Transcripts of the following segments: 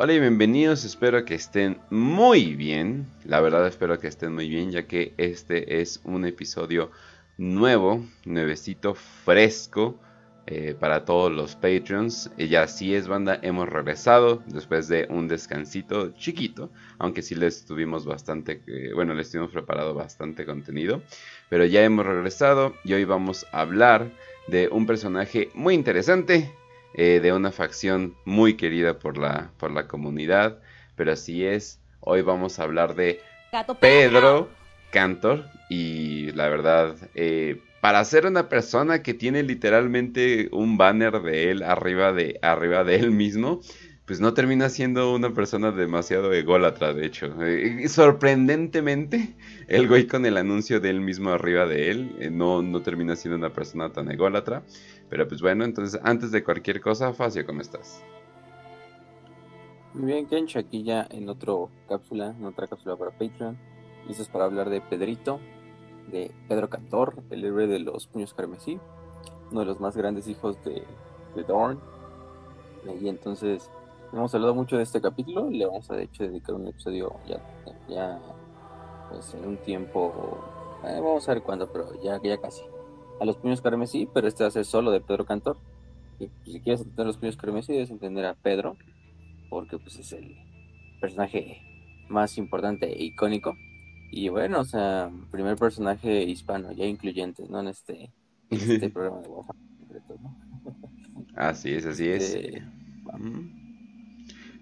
Hola y bienvenidos, espero que estén muy bien, la verdad espero que estén muy bien ya que este es un episodio nuevo, nuevecito, fresco eh, para todos los Patreons. Y ya así es banda, hemos regresado después de un descansito chiquito, aunque sí les tuvimos bastante, eh, bueno, les tuvimos preparado bastante contenido, pero ya hemos regresado y hoy vamos a hablar de un personaje muy interesante eh, de una facción muy querida por la, por la comunidad. Pero así es, hoy vamos a hablar de Pedro Cantor. Y la verdad, eh, para ser una persona que tiene literalmente un banner de él arriba de, arriba de él mismo, pues no termina siendo una persona demasiado ególatra, de hecho. Eh, sorprendentemente, el güey con el anuncio de él mismo arriba de él, eh, no, no termina siendo una persona tan ególatra. Pero pues bueno, entonces antes de cualquier cosa, Facio, ¿cómo estás? Muy bien, Kench, aquí ya en otra cápsula, en otra cápsula para Patreon. Listos para hablar de Pedrito, de Pedro Cantor, el héroe de los puños carmesí, uno de los más grandes hijos de, de Dorn. Y entonces hemos hablado mucho de este capítulo, le vamos a de hecho dedicar un episodio ya, ya pues en un tiempo, eh, vamos a ver cuándo, pero ya, ya casi. A los puños carmesí, pero este va a ser solo de Pedro Cantor. Y pues, si quieres entender los puños carmesí, debes entender a Pedro, porque pues es el personaje más importante e icónico. Y bueno, o sea, primer personaje hispano, ya incluyente, ¿no? En este, este programa de Warhammer. ¿no? Así es, así es. Este,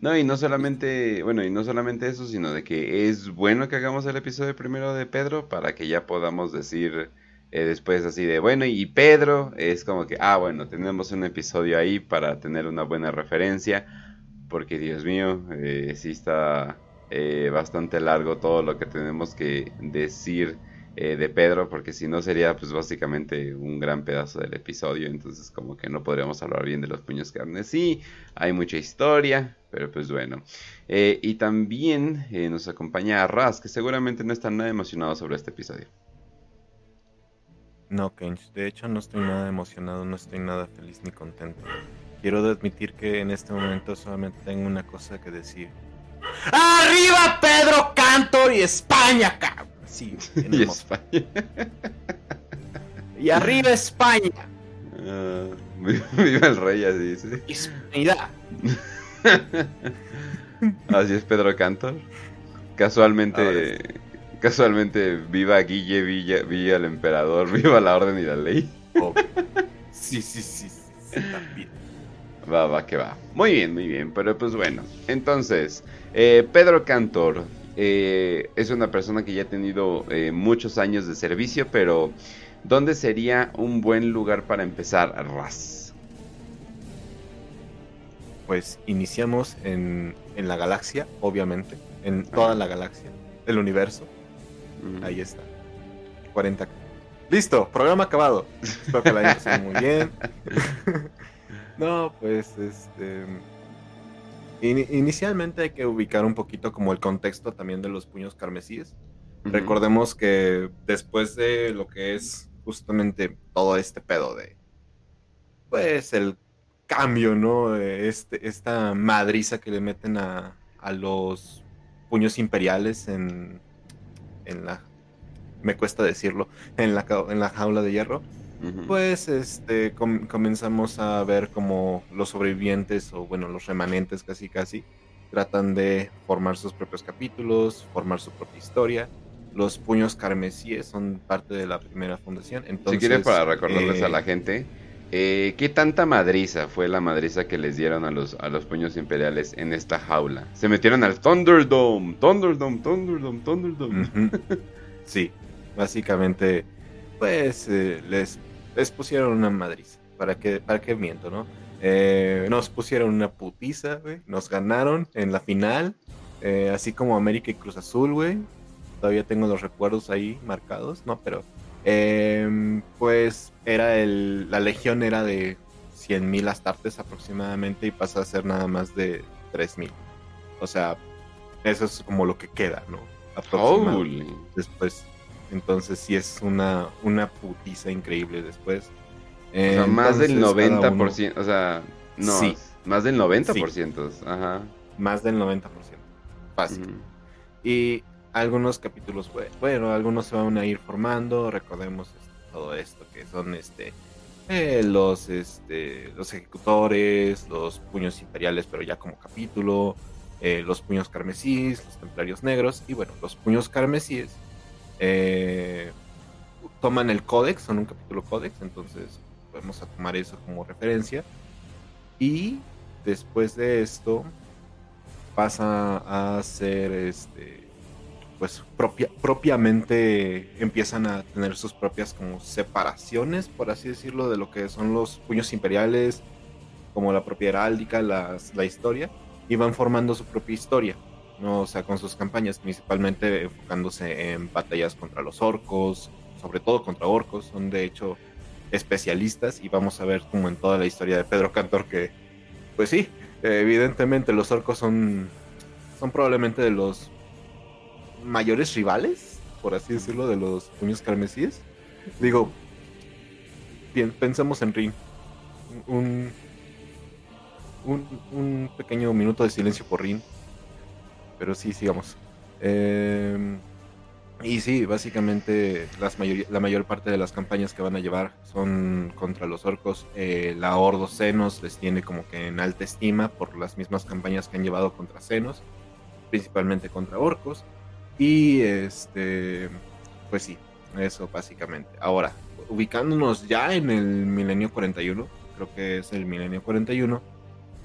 no, y no solamente, bueno, y no solamente eso, sino de que es bueno que hagamos el episodio primero de Pedro para que ya podamos decir eh, después así de, bueno, y Pedro es como que, ah, bueno, tenemos un episodio ahí para tener una buena referencia, porque Dios mío, eh, sí está eh, bastante largo todo lo que tenemos que decir eh, de Pedro, porque si no sería pues básicamente un gran pedazo del episodio, entonces como que no podríamos hablar bien de los puños carnes. Sí, hay mucha historia, pero pues bueno. Eh, y también eh, nos acompaña Raz, que seguramente no está nada emocionado sobre este episodio. No, Kench, de hecho no estoy nada emocionado, no estoy nada feliz ni contento. Quiero admitir que en este momento solamente tengo una cosa que decir. ¡Arriba Pedro Cantor y España, cabrón! Sí, y España. y arriba España. Uh, viva el rey, así dice. Hispanidad. así es Pedro Cantor. Casualmente, casualmente, viva Guille, Villa, Villa el emperador, viva la orden y la ley. Sí, sí, sí, sí, también. Va, va, que va. Muy bien, muy bien. Pero pues bueno. Entonces, eh, Pedro Cantor eh, es una persona que ya ha tenido eh, muchos años de servicio, pero ¿dónde sería un buen lugar para empezar, Raz? Pues iniciamos en, en la galaxia, obviamente, en toda la galaxia, el universo. Ahí está. 40. Listo, programa acabado. Espero que la hayan muy bien. no, pues este inicialmente hay que ubicar un poquito como el contexto también de los puños carmesíes. Recordemos que después de lo que es justamente todo este pedo de, pues, el cambio, ¿no? Este, esta madriza que le meten a, a los puños imperiales en, en la, me cuesta decirlo, en la, en la jaula de hierro pues este comenzamos a ver como los sobrevivientes o bueno los remanentes casi casi tratan de formar sus propios capítulos, formar su propia historia. Los puños carmesíes son parte de la primera fundación. Entonces, si quieres para recordarles a la eh, gente, eh, ¿qué tanta madriza fue la madriza que les dieron a los, a los puños imperiales en esta jaula? Se metieron al Thunderdome, Thunderdome, Thunderdome, Thunderdome. sí, básicamente, pues eh, les les pusieron una madriz. ¿Para qué, para qué miento, no? Eh, nos pusieron una putiza, güey. Nos ganaron en la final. Eh, así como América y Cruz Azul, güey. Todavía tengo los recuerdos ahí marcados, ¿no? Pero, em, pues, era el. La legión era de 100.000 astartes aproximadamente y pasa a ser nada más de 3.000. O sea, eso es como lo que queda, ¿no? después. Entonces sí es una, una putiza increíble después. O sea, más del Entonces, cada uno- 90%. O sea, no. Sí. Más del 90%. Ajá. Más del 90%. Fácil. Y algunos capítulos, bue- bueno, algunos se van a ir formando. Recordemos este, todo esto que son este eh, los este los ejecutores, los puños imperiales, pero ya como capítulo, eh, los puños carmesíes, los templarios negros y bueno, los puños carmesíes eh, toman el códex, son un capítulo códex, entonces podemos a tomar eso como referencia. Y después de esto pasa a ser este pues propia, propiamente empiezan a tener sus propias como separaciones, por así decirlo, de lo que son los puños imperiales, como la propia heráldica, la historia, y van formando su propia historia, ¿no? O sea, con sus campañas, principalmente enfocándose en batallas contra los orcos, sobre todo contra orcos, son de hecho especialistas, y vamos a ver como en toda la historia de Pedro Cantor que, pues sí, evidentemente los orcos son, son probablemente de los mayores rivales, por así decirlo, de los puños carmesíes. Digo, pensemos en Rin. Un, un, un pequeño minuto de silencio por Rin. Pero sí, sigamos. Eh, y sí, básicamente las mayoría- la mayor parte de las campañas que van a llevar son contra los orcos. Eh, la Ordo Senos les tiene como que en alta estima por las mismas campañas que han llevado contra Senos, principalmente contra orcos. Y este, pues sí, eso básicamente. Ahora, ubicándonos ya en el milenio 41, creo que es el milenio 41,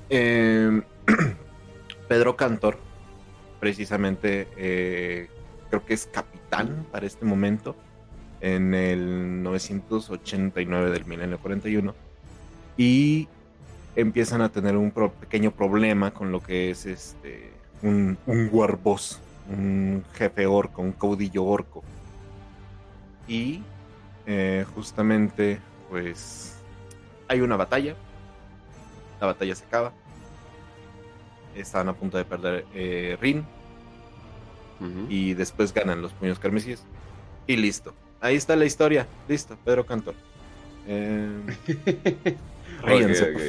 eh, Pedro Cantor, precisamente, eh, creo que es capitán para este momento, en el 989 del milenio 41, y empiezan a tener un pequeño problema con lo que es este un, un warboss, un jefe orco, un caudillo orco. Y eh, justamente, pues, hay una batalla. La batalla se acaba. Están a punto de perder eh, Rin. Y después ganan los puños carmesíes. Y listo. Ahí está la historia. Listo, Pedro Cantor. Eh, ríense, por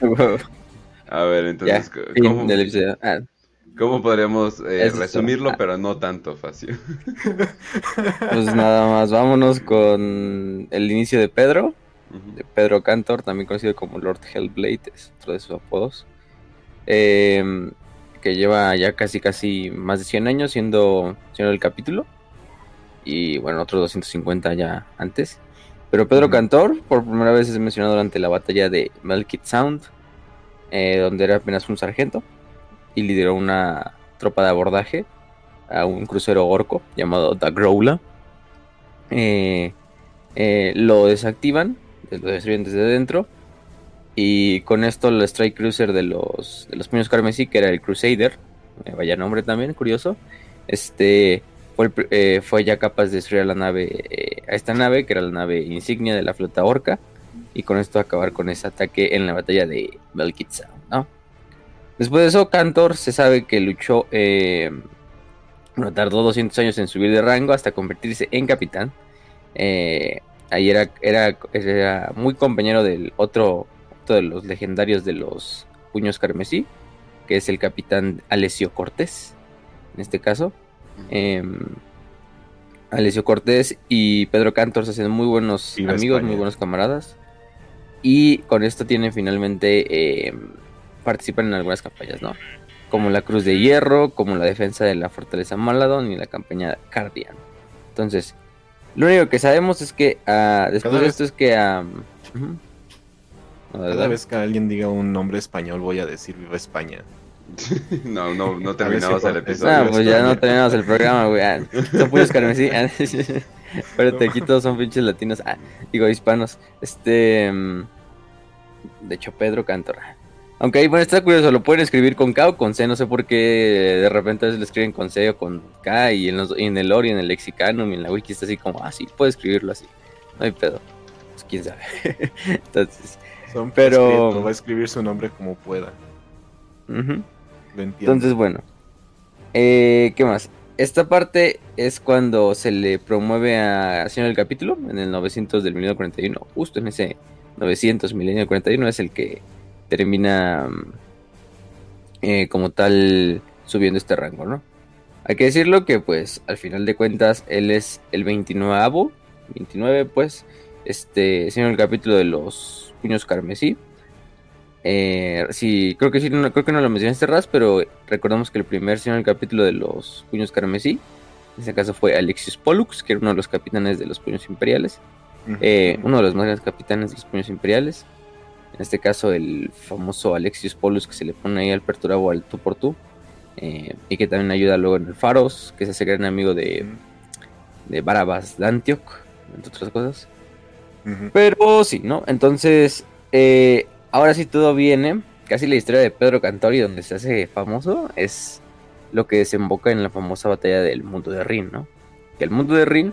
favor. A ver, entonces, fin ¿cómo. Ah, podríamos eh, resumirlo. Ah. pero no tanto fácil? pues nada más, vámonos con el inicio de Pedro. De Pedro Cantor, también conocido como Lord Hellblade, es otro de sus apodos. Eh, que lleva ya casi casi más de 100 años siendo, siendo el capítulo. Y bueno, otros 250 ya antes. Pero Pedro. Cantor, por primera vez es mencionado durante la batalla de Melkit Sound, eh, donde era apenas un sargento y lideró una tropa de abordaje a un crucero orco llamado The Growler. Eh, eh, lo desactivan, lo destruyen desde dentro. Y con esto el Strike Cruiser de los, de los puños carmesí, que era el Crusader, eh, vaya nombre también, curioso, este fue, eh, fue ya capaz de destruir a la nave, eh, a esta nave, que era la nave insignia de la flota orca, y con esto acabar con ese ataque en la batalla de Belkit Sound, ¿no? Después de eso, Cantor se sabe que luchó, eh, bueno, tardó 200 años en subir de rango hasta convertirse en capitán. Ahí era, era, era muy compañero del otro, de los legendarios de los puños carmesí, que es el capitán Alessio Cortés, en este caso. Em, Alessio Cortés y Pedro Cantor se hacen muy buenos Viva amigos, España. muy buenos camaradas. Y con esto tienen finalmente em, participan en algunas campañas, ¿no? Como la Cruz de Hierro, como la defensa de la Fortaleza Maladon y la campaña Cardian. Entonces, lo único que sabemos es que ah, después de esto es que. No, Cada vez que alguien diga un nombre español voy a decir Viva España. no, no, no terminamos el episodio. Ah, pues ya no terminamos el programa, güey. Ah, son puños carmesí. Ah, Espérate, aquí todos son pinches latinos. Ah, digo, hispanos. Este. mm, De hecho, Pedro Cantor. Aunque ahí, bueno, está curioso, lo pueden escribir con K o con C. No sé por qué de repente a veces lo escriben con C o con K. Y en, los- y en el y en el lexicanum y en la wiki está así como, ah, sí, puede escribirlo así. No hay pedo. Pues quién sabe. Entonces, Son Pero- Prieto, va a escribir su nombre como pueda. Lo entiendo. Entonces, bueno. Eh, ¿Qué más? esta parte es cuando se le promueve a Señor del Capítulo, en el 900 del milenio 41, justo en ese 900 milenio 41 es el que termina mm, eh, como tal subiendo este rango, ¿no? Hay que decirlo que pues al final de cuentas él es el 29 29 pues, este, Señor del Capítulo de los Puños Carmesí. Eh, sí, creo que sí, no, creo que no lo mencionaste Raz, pero recordamos que el primer señor del capítulo de los puños carmesí, en este caso fue Alexius Pollux, que era uno de los capitanes de los puños imperiales, eh, uno de los más grandes capitanes de los puños imperiales. En este caso, el famoso Alexius Pollux que se le pone ahí al perturabo al tú por tú, eh, y que también ayuda luego en el Faros, que es ese gran amigo de, de Barabas de Antioch, entre otras cosas. Pero sí, ¿no? Entonces, eh, ahora sí todo viene. Casi la historia de Pedro Cantori, donde se hace famoso, es lo que desemboca en la famosa batalla del mundo de Rin, ¿no? Que el mundo de Rin.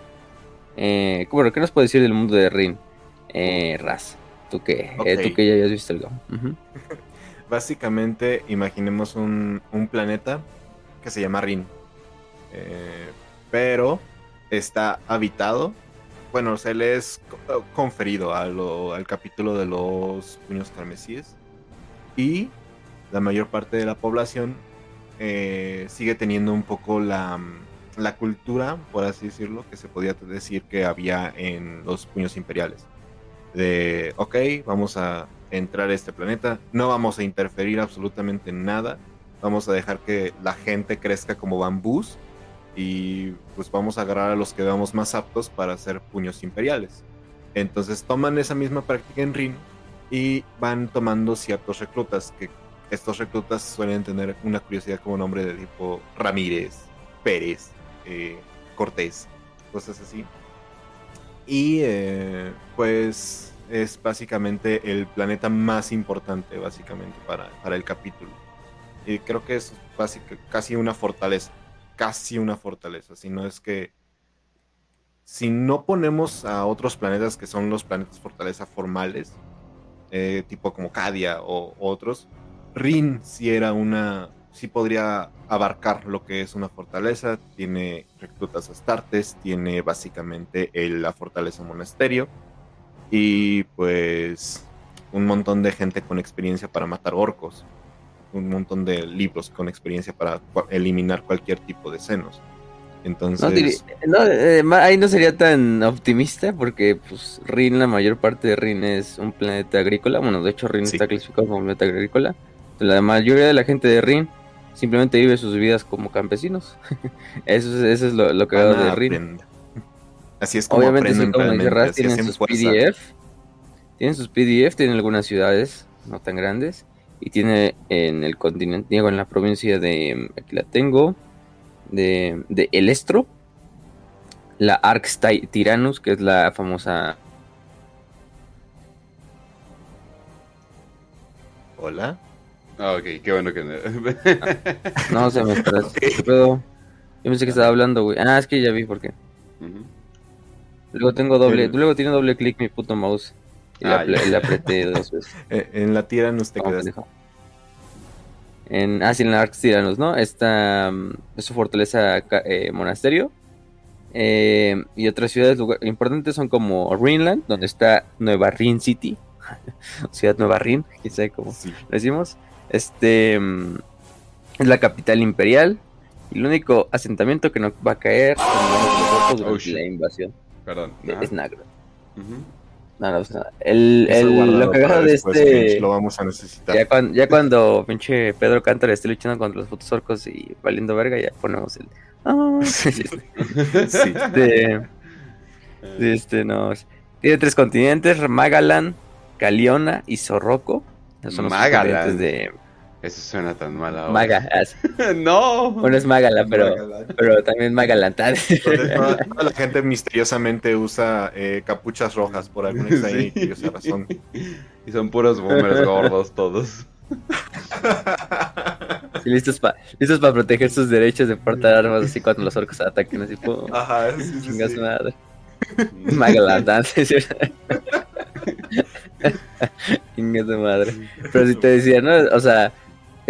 Eh, bueno, ¿qué nos puede decir del mundo de Rin? Eh, Raz, tú que, eh, tú que ya habías visto algo. Básicamente, imaginemos un, planeta que se llama Rin. Eh, pero está habitado bueno, se le es conferido al capítulo de los puños carmesíes y la mayor parte de la población eh, sigue teniendo un poco la, la, cultura, por así decirlo, que se podía decir que había en los puños imperiales. De, ok, vamos a entrar a este planeta, no vamos a interferir absolutamente en nada, vamos a dejar que la gente crezca como bambús y pues vamos a agarrar a los que veamos más aptos para hacer puños imperiales. Entonces toman esa misma práctica en Rin y van tomando ciertos reclutas, que estos reclutas suelen tener una curiosidad como nombre de tipo Ramírez, Pérez, eh, Cortés, cosas así. Y eh, pues es básicamente el planeta más importante básicamente para, para el capítulo. Y creo que es casi una fortaleza casi una fortaleza, sino es que si no ponemos a otros planetas que son los planetas fortaleza formales, eh, tipo como Cadia o, otros, Rin sí era una, sí podría abarcar lo que es una fortaleza, tiene reclutas astartes, tiene básicamente la fortaleza monasterio y pues un montón de gente con experiencia para matar orcos un montón de libros con experiencia para eliminar cualquier tipo de senos. Entonces. Eh, ahí no sería tan optimista porque, pues, Rin, la mayor parte de Rin es un planeta agrícola. Bueno, de hecho, Rin está clasificado como planeta agrícola. La mayoría de la gente de Rin simplemente vive sus vidas como campesinos. eso, es, eso es lo, que hago de Rin. Así es como Obviamente, como tienen sus PDF. Tienen sus PDF, tienen algunas ciudades no tan grandes y tiene en el continente, digo, en la provincia de, aquí la tengo, de, de El Estro, la Arx Tyrannus, que es la famosa... Hola. Ah, ok, qué bueno que... no, se me espera. Yo pensé que estaba hablando, güey. Ah, es que ya vi por qué. Luego tengo doble, luego tiene doble clic mi puto mouse. Y ah, la, apreté dos veces. Eh, en la no te quedas. En, ah, sí, en la Arx Tiranos, ¿no? Esta mm, es su fortaleza eh, monasterio. Eh, y otras ciudades importantes son como Rinland, donde está Nueva Rin City. Ciudad Nueva Rin, quizá como decimos. Este mm, es la capital imperial. Y el único asentamiento que no va a caer oh, la invasión Perdón, es Nagro. No, no, el, el, lo cagado de este. Lo vamos a necesitar. Ya cuando, ya cuando pinche Pedro Cantor esté luchando contra los fotos orcos y valiendo verga, ya ponemos el. Oh, sí, este, este, no. Tiene tres continentes: Magalan, Caliona y Zorroco. Son los Magalan. de eso suena tan mal ahora. Maga. no. Bueno, es Magala, pero, pero también Magalantar. Toda, la gente misteriosamente usa eh, capuchas rojas por alguna extraña razón. Y son puros boomers gordos todos. listos para listos para proteger sus derechos de portar armas así cuando los orcos ataquen así Ajá, sí, sí, sí. madre. Magalantar, Chinga su madre. Pero si te decía, ¿no? O sea,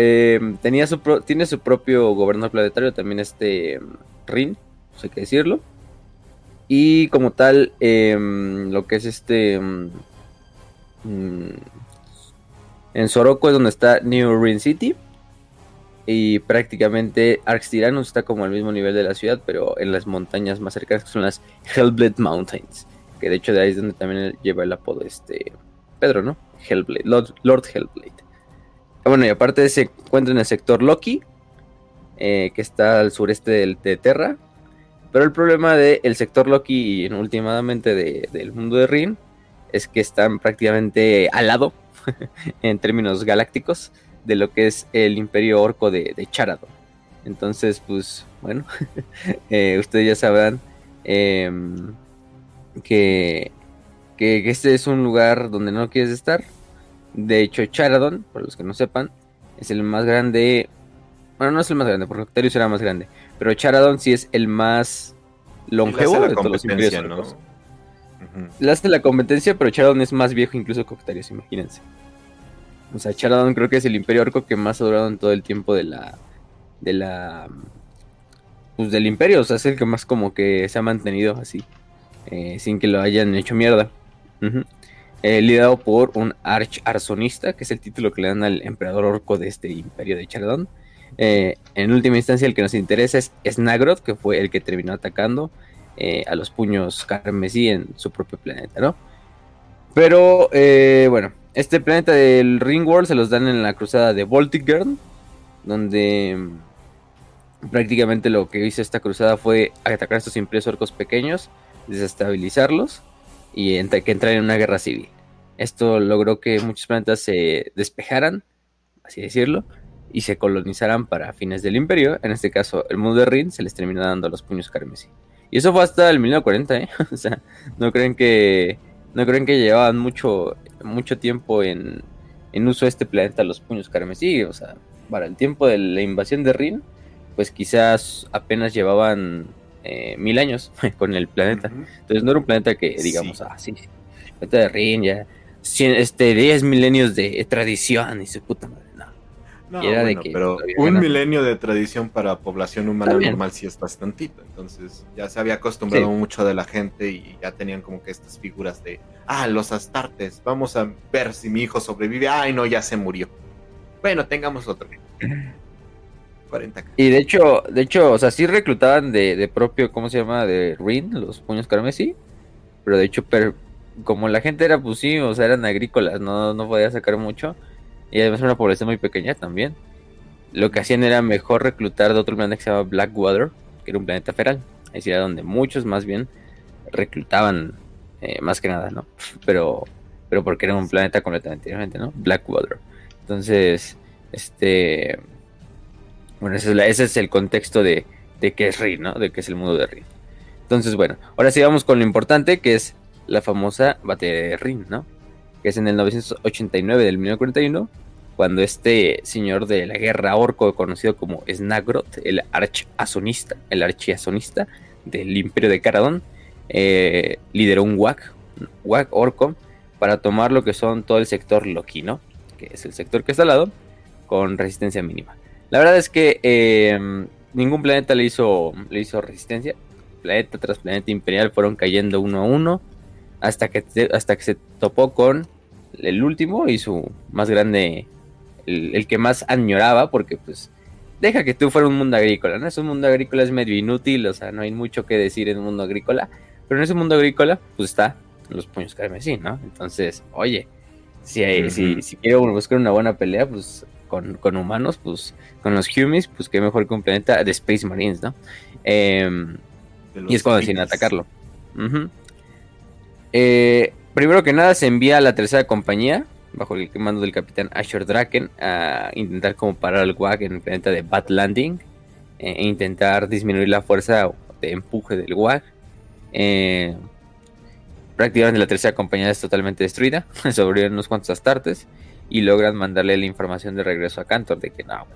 eh, tenía su tiene su propio gobernador planetario, también este Rin, pues hay que decirlo. Y como tal, em, lo que es este... Em, mm, en Soroko es donde está New Rin City. Y prácticamente Arx Tyrannus está como al mismo nivel de la ciudad, pero en las montañas más cercanas, que son las Hellblade Mountains. Que de hecho de ahí es donde también lleva el apodo este Pedro, ¿no? Hellblade, Lord, Hellblade. Bueno, y aparte se encuentra en el sector Loki, eh, que está al sureste del, de Terra. Pero el problema del sector Loki y últimamente del mundo de Rin es que están prácticamente al lado, en términos galácticos, de lo que es el imperio orco de, de Charadon. Entonces, pues, bueno, eh, ustedes ya sabrán em, que, que, este es un lugar donde no quieres estar. De hecho, Charadon, por los que no sepan, es el más grande. Bueno, no es el más grande, porque Octarius era más grande. Pero Charadon sí es el más longevo de todos los imperios ¿no? Le hace la competencia, pero Charadon es más viejo incluso que Octarius, imagínense. O sea, Charadon creo que es el imperio orco que más ha durado en todo el tiempo de la. de la. Pues del imperio, o sea, es el que más como que se ha mantenido así. Eh, sin que lo hayan hecho mierda. Eh, liderado por un arch arzonista, que es el título que le dan al emperador orco de este imperio de Charadon. Eh, en última instancia, el que nos interesa es Snagroth, que fue el que terminó atacando a los puños carmesí en su propio planeta, ¿no? Pero, bueno, este planeta del Ringworld se los dan en la cruzada de Voltigern, donde mm, prácticamente lo que hizo esta cruzada fue atacar a estos imperios orcos pequeños, desestabilizarlos y que entrar en una guerra civil. Esto logró que muchos planetas se despejaran, así decirlo, y se colonizaran para fines del imperio. En este caso, el mundo de Rin se les terminó dando los puños carmesí. Y eso fue hasta el 1940, ¿eh? o sea, no creen que no creen que llevaban mucho mucho tiempo en, en uso este planeta los puños carmesí. O sea, para el tiempo de la invasión de Rin, pues quizás apenas llevaban eh, mil años con el planeta. Entonces no era un planeta que digamos, ah, sí, planeta de Rin ya, este, 10 milenios de tradición y su puta madre. No, pero un milenio de tradición para población humana normal sí es bastantito. Entonces ya se había acostumbrado mucho de la gente y ya tenían como que estas figuras de, ah, los astartes, vamos a ver si mi hijo sobrevive. Ay, no, ya se murió. Bueno, tengamos otro. 40. Y de hecho, de hecho, o sea, sí reclutaban de, propio, ¿cómo se llama? De Rin, los puños carmesí. Pero de hecho, como la gente era, pues sí, o sea, eran agrícolas, no, no podía sacar mucho y además una población muy pequeña también. Lo que hacían era mejor reclutar de otro planeta que se llama Blackwater, que era un planeta feral. Ahí era donde muchos más bien reclutaban eh, más que nada, ¿no? Pero, pero porque era un planeta completamente diferente, ¿no? Blackwater. Entonces, este... Bueno, ese es, el contexto de, de qué es Rin, ¿no? De qué es el mundo de Rin. Entonces, bueno, ahora sí vamos con lo importante, que es la famosa batalla de Rin, ¿no? que es en el 989 del 1941, cuando este señor de la guerra orco, conocido como Snagroth, el archazonista, el archiazonista del imperio de Caradón, eh, lideró un WAC, WAC orco, para tomar lo que son todo el sector Loquino, que es el sector que está al lado, con resistencia mínima. La verdad es que em, ningún planeta le hizo, le hizo resistencia. Planeta tras planeta imperial fueron cayendo uno a uno hasta que, hasta que se topó con el último y su más grande, el, que más añoraba, porque pues deja que tú fuera un mundo agrícola, ¿no? Es un mundo agrícola, es medio inútil, o sea, no hay mucho que decir en un mundo agrícola, pero en ese mundo agrícola, pues está los puños carmesí, ¿no? Entonces, oye, si, si, si, quiero buscar una buena pelea, pues con, humanos, pues con los Humis, pues qué mejor que un planeta de Space Marines, ¿no? Em, y es cuando deciden atacarlo. Eh, primero que nada se envía a la tercera compañía, bajo el mando del capitán Asher Draken, a intentar como parar al WAG en el planeta de Bat Landing eh, e intentar disminuir la fuerza de empuje del WAG. Eh, prácticamente la tercera compañía es totalmente destruida, sobreviven unos cuantos astartes y logran mandarle la información de regreso a Cantor de que no,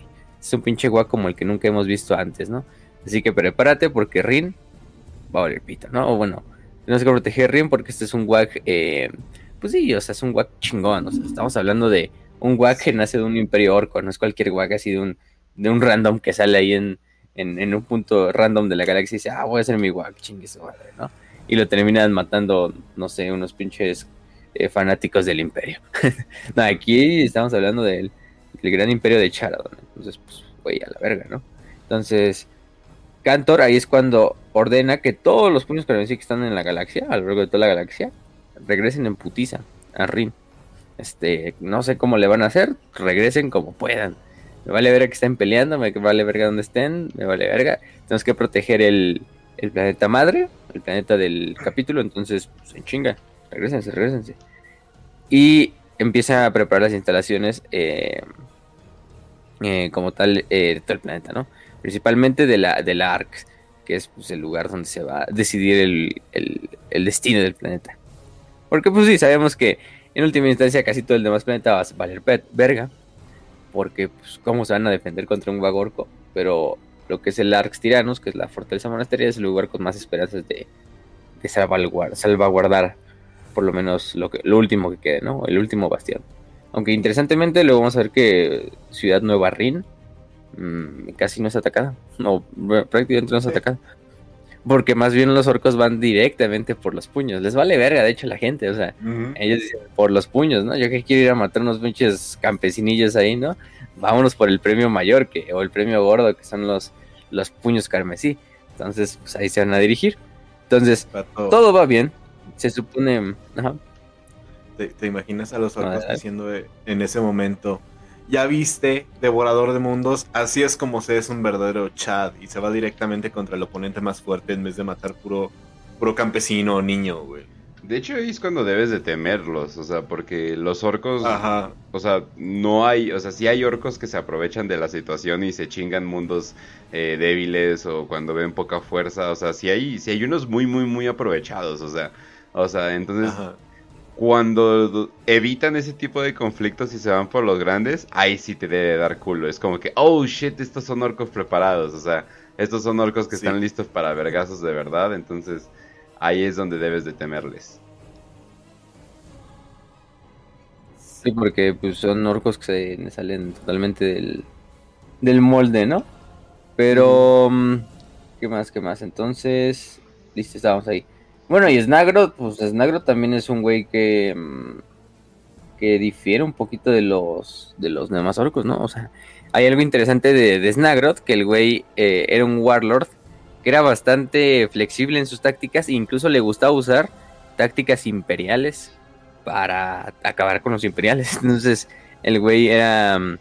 es un pinche WAG como el que nunca hemos visto antes, ¿no? Así que prepárate porque Rin va a valer pito, ¿no? O bueno, tenemos que proteger Rin porque este es un WAG, eh, pues sí, o sea, es un WAG chingón. O sea, estamos hablando de un WAG que nace de un imperio orco, no es cualquier WAG así de un, de un random que sale ahí en, en, un punto random de la galaxia y dice, ah, voy a hacer mi guac, chingue madre, ¿no? Y lo terminan matando, no sé, unos pinches eh, fanáticos del imperio. no, aquí estamos hablando del, gran imperio de Charadon. Entonces, pues, güey, a la verga, ¿no? Entonces, Cantor ahí es cuando ordena que todos los puños carmesí que están en la galaxia, a lo largo de toda la galaxia, regresen en putiza a Rin. Este, no sé cómo le van a hacer, regresen como puedan. Me vale verga que estén peleando, me vale verga donde estén, me vale verga. Tenemos que proteger el, planeta madre, el planeta del capítulo, entonces, pues en chinga, regresense, regresense. Y empieza a preparar las instalaciones eh, eh, como tal eh, de todo el planeta, ¿no? Principalmente de la, de ARC, que es pues, el lugar donde se va a decidir el, el destino del planeta. Porque pues sí, sabemos que en última instancia casi todo el demás planeta va a valer verga. Porque pues cómo se van a defender contra un Vagorco. Pero lo que es el Arx Tiranos, que es la fortaleza monasteria, es el lugar con más esperanzas de, de salvaguardar, por lo menos lo, que, lo último que quede, ¿no? El último bastión. Aunque interesantemente luego vamos a ver que Ciudad Nueva Rin mm, casi no es atacada. No, prácticamente no es atacada. Porque más bien los orcos van directamente por los puños. Les vale verga, de hecho, la gente. O sea, ellos dicen por los puños, ¿no? Yo que quiero ir a matar unos pinches campesinillos ahí, ¿no? Vámonos por el premio mayor que, o el premio gordo, que son los, los puños carmesí. Entonces, pues ahí se van a dirigir. Entonces, todo va bien. Se supone. ¿Te, imaginas a los orcos diciendo en ese momento? ya viste, devorador de mundos, así es como se es un verdadero Chad y se va directamente contra el oponente más fuerte en vez de matar puro, puro campesino o niño, güey. De hecho, ahí es cuando debes de temerlos, o sea, porque los orcos, Ajá. o sea, no hay, o sea, sí hay orcos que se aprovechan de la situación y se chingan mundos eh, débiles o cuando ven poca fuerza, o sea, sí hay, sí hay unos muy, muy, muy aprovechados, o sea, o sea, entonces cuando evitan ese tipo de conflictos y se van por los grandes, ahí sí te debe dar culo. Es como que, oh shit, estos son orcos preparados. O sea, estos son orcos que están listos para vergazos de verdad. Entonces, ahí es donde debes de temerles. Sí, porque pues, son orcos que se salen totalmente del, del molde, ¿no? Pero, mm, ¿qué más? ¿Qué más? Entonces, listo, estábamos ahí. Bueno, y Snagro, pues Snagro también es un güey que, mm, que difiere un poquito de los, de los demás orcos, ¿no? O sea, hay algo interesante de, de que el güey eh, era un warlord, que era bastante flexible en sus tácticas, e incluso le gustaba usar tácticas imperiales para acabar con los imperiales. Entonces, el güey era... Mm,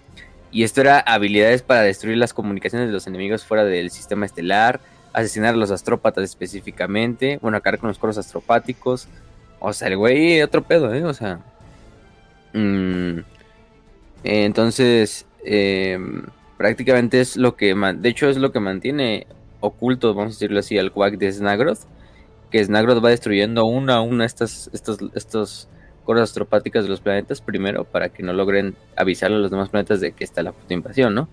y esto era habilidades para destruir las comunicaciones de los enemigos fuera del sistema estelar, asesinar a los astrópatas específicamente, bueno, acabar con los coros astropáticos. O sea, el güey, otro pedo, ¿eh? O sea. Mm, entonces, em, prácticamente es lo que. De hecho, es lo que mantiene oculto, vamos a decirlo así, al Quack de Snagroth. Que Snagroth va destruyendo una a una estas, estos, estos coros astropáticas de los planetas primero para que no logren avisarle a los demás planetas de que está la puta invasión, ¿no?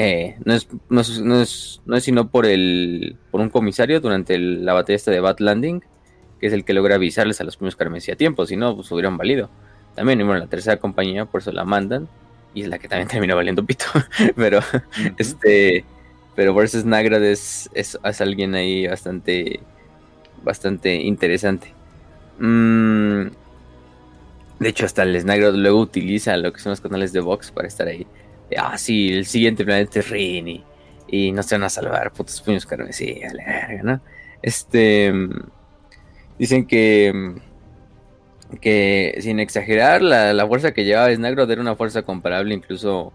Eh, no, es, no, es, no, es, no, es, sino por el por un comisario durante la batalla esta de Bat Landing, que es el que logra avisarles a los puños carmesí a tiempo, si no, pues hubieran valido. También, y bueno, la tercera compañía, por eso la mandan, y es la que también termina valiendo pito. pero, este, pero versus Nagrad es, es, alguien ahí bastante, bastante interesante. Mm, de hecho, hasta el Snagrad luego utiliza lo que son los canales de Vox para estar ahí ah, sí, el siguiente planeta es Rini y, no se van a salvar, putos puños carmesí, a la ¿no? Este, dicen que, que sin exagerar, la, fuerza que llevaba Snagrod era una fuerza comparable incluso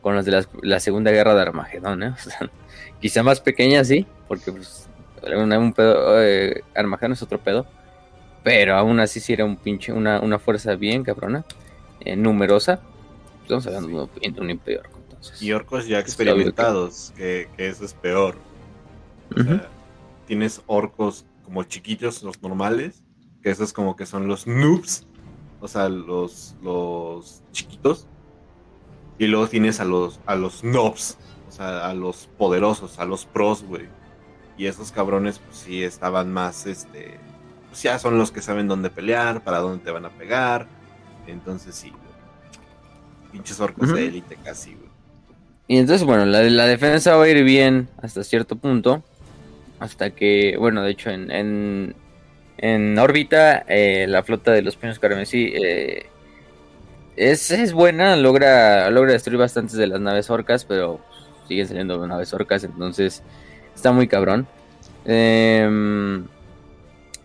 con las de la, Segunda Guerra de Armagedón, ¿eh? quizá más pequeña, sí, porque pues, un, pedo, eh, Armagedón es otro pedo, pero aún así sí era un pinche, una, una fuerza bien cabrona, eh, numerosa, Estamos hablando de un imperio Entonces. Y orcos ya experimentados, que, eso es peor. tienes orcos como chiquitos, los normales, que esos como que son los noobs, o sea, los, los chiquitos. Y luego tienes a los, a los nobs, o sea, a los poderosos, a los pros, güey. Y esos cabrones, pues sí, estaban más, este, pues ya son los que saben dónde pelear, para dónde te van a pegar. Entonces sí, Pinches orcos de élite casi, güey. Y entonces, bueno, la, la defensa va a ir bien hasta cierto punto. Hasta que, bueno, de hecho, en, en, en órbita, eh, la flota de los puños carmesí eh, es, es, buena, logra, logra destruir bastantes de las naves orcas, pero siguen saliendo naves orcas, entonces está muy cabrón. Eh,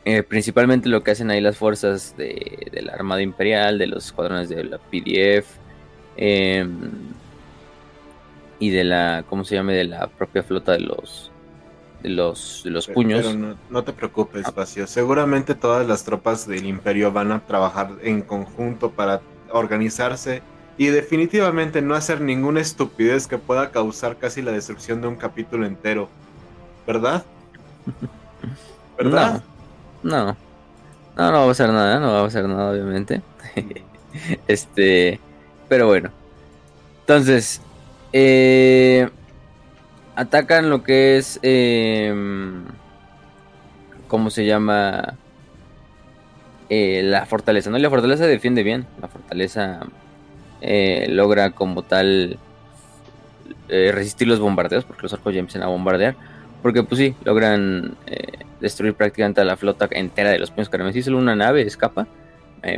eh, principalmente lo que hacen ahí las fuerzas de, de, la Armada Imperial, de los escuadrones de la PDF eh, y de la, ¿cómo se llama? De la propia flota de los de los, de los pero, puños. Pero no, no, te preocupes, Facio. Seguramente todas las tropas del Imperio van a trabajar en conjunto para organizarse y definitivamente no hacer ninguna estupidez que pueda causar casi la destrucción de un capítulo entero. ¿Verdad? ¿Verdad? No. No. No, no va a pasar nada, no va a pasar nada, obviamente. este. Pero bueno. Entonces. Eh, atacan lo que es. Eh, ¿Cómo se llama? Eh, la fortaleza, ¿no? La fortaleza defiende bien. La fortaleza eh, logra como tal eh, resistir los bombardeos, porque los orcos ya empiezan a bombardear. Porque pues sí, logran destruir prácticamente a la flota entera de los puños carmesí. Solo una nave escapa,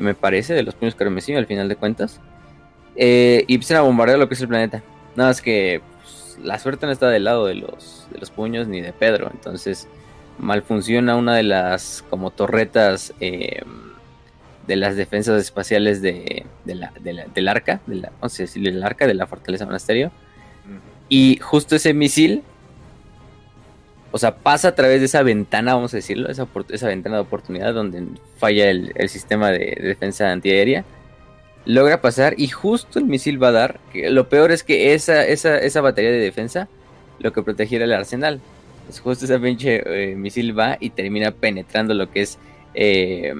me parece, de los puños carmesí al final de cuentas. Eh, y empiezan a bombardear lo que es el planeta. Nada más que pues, la suerte no está del lado de los, de los puños ni de Pedro. Entonces mal funciona una de las como torretas eh, de las defensas espaciales de, de la, de la, del arca, de la, no sé decirle el arca de la fortaleza monasterio. Y justo ese misil o sea, pasa a través de esa ventana, vamos a decirlo, esa, esa ventana de oportunidad donde falla el, el sistema de, defensa antiaérea. Logra pasar y justo el misil va a dar. Que lo peor es que esa, esa, esa batería de defensa lo que protegiera el arsenal. Pues justo ese pinche eh, misil va y termina penetrando lo que es eh,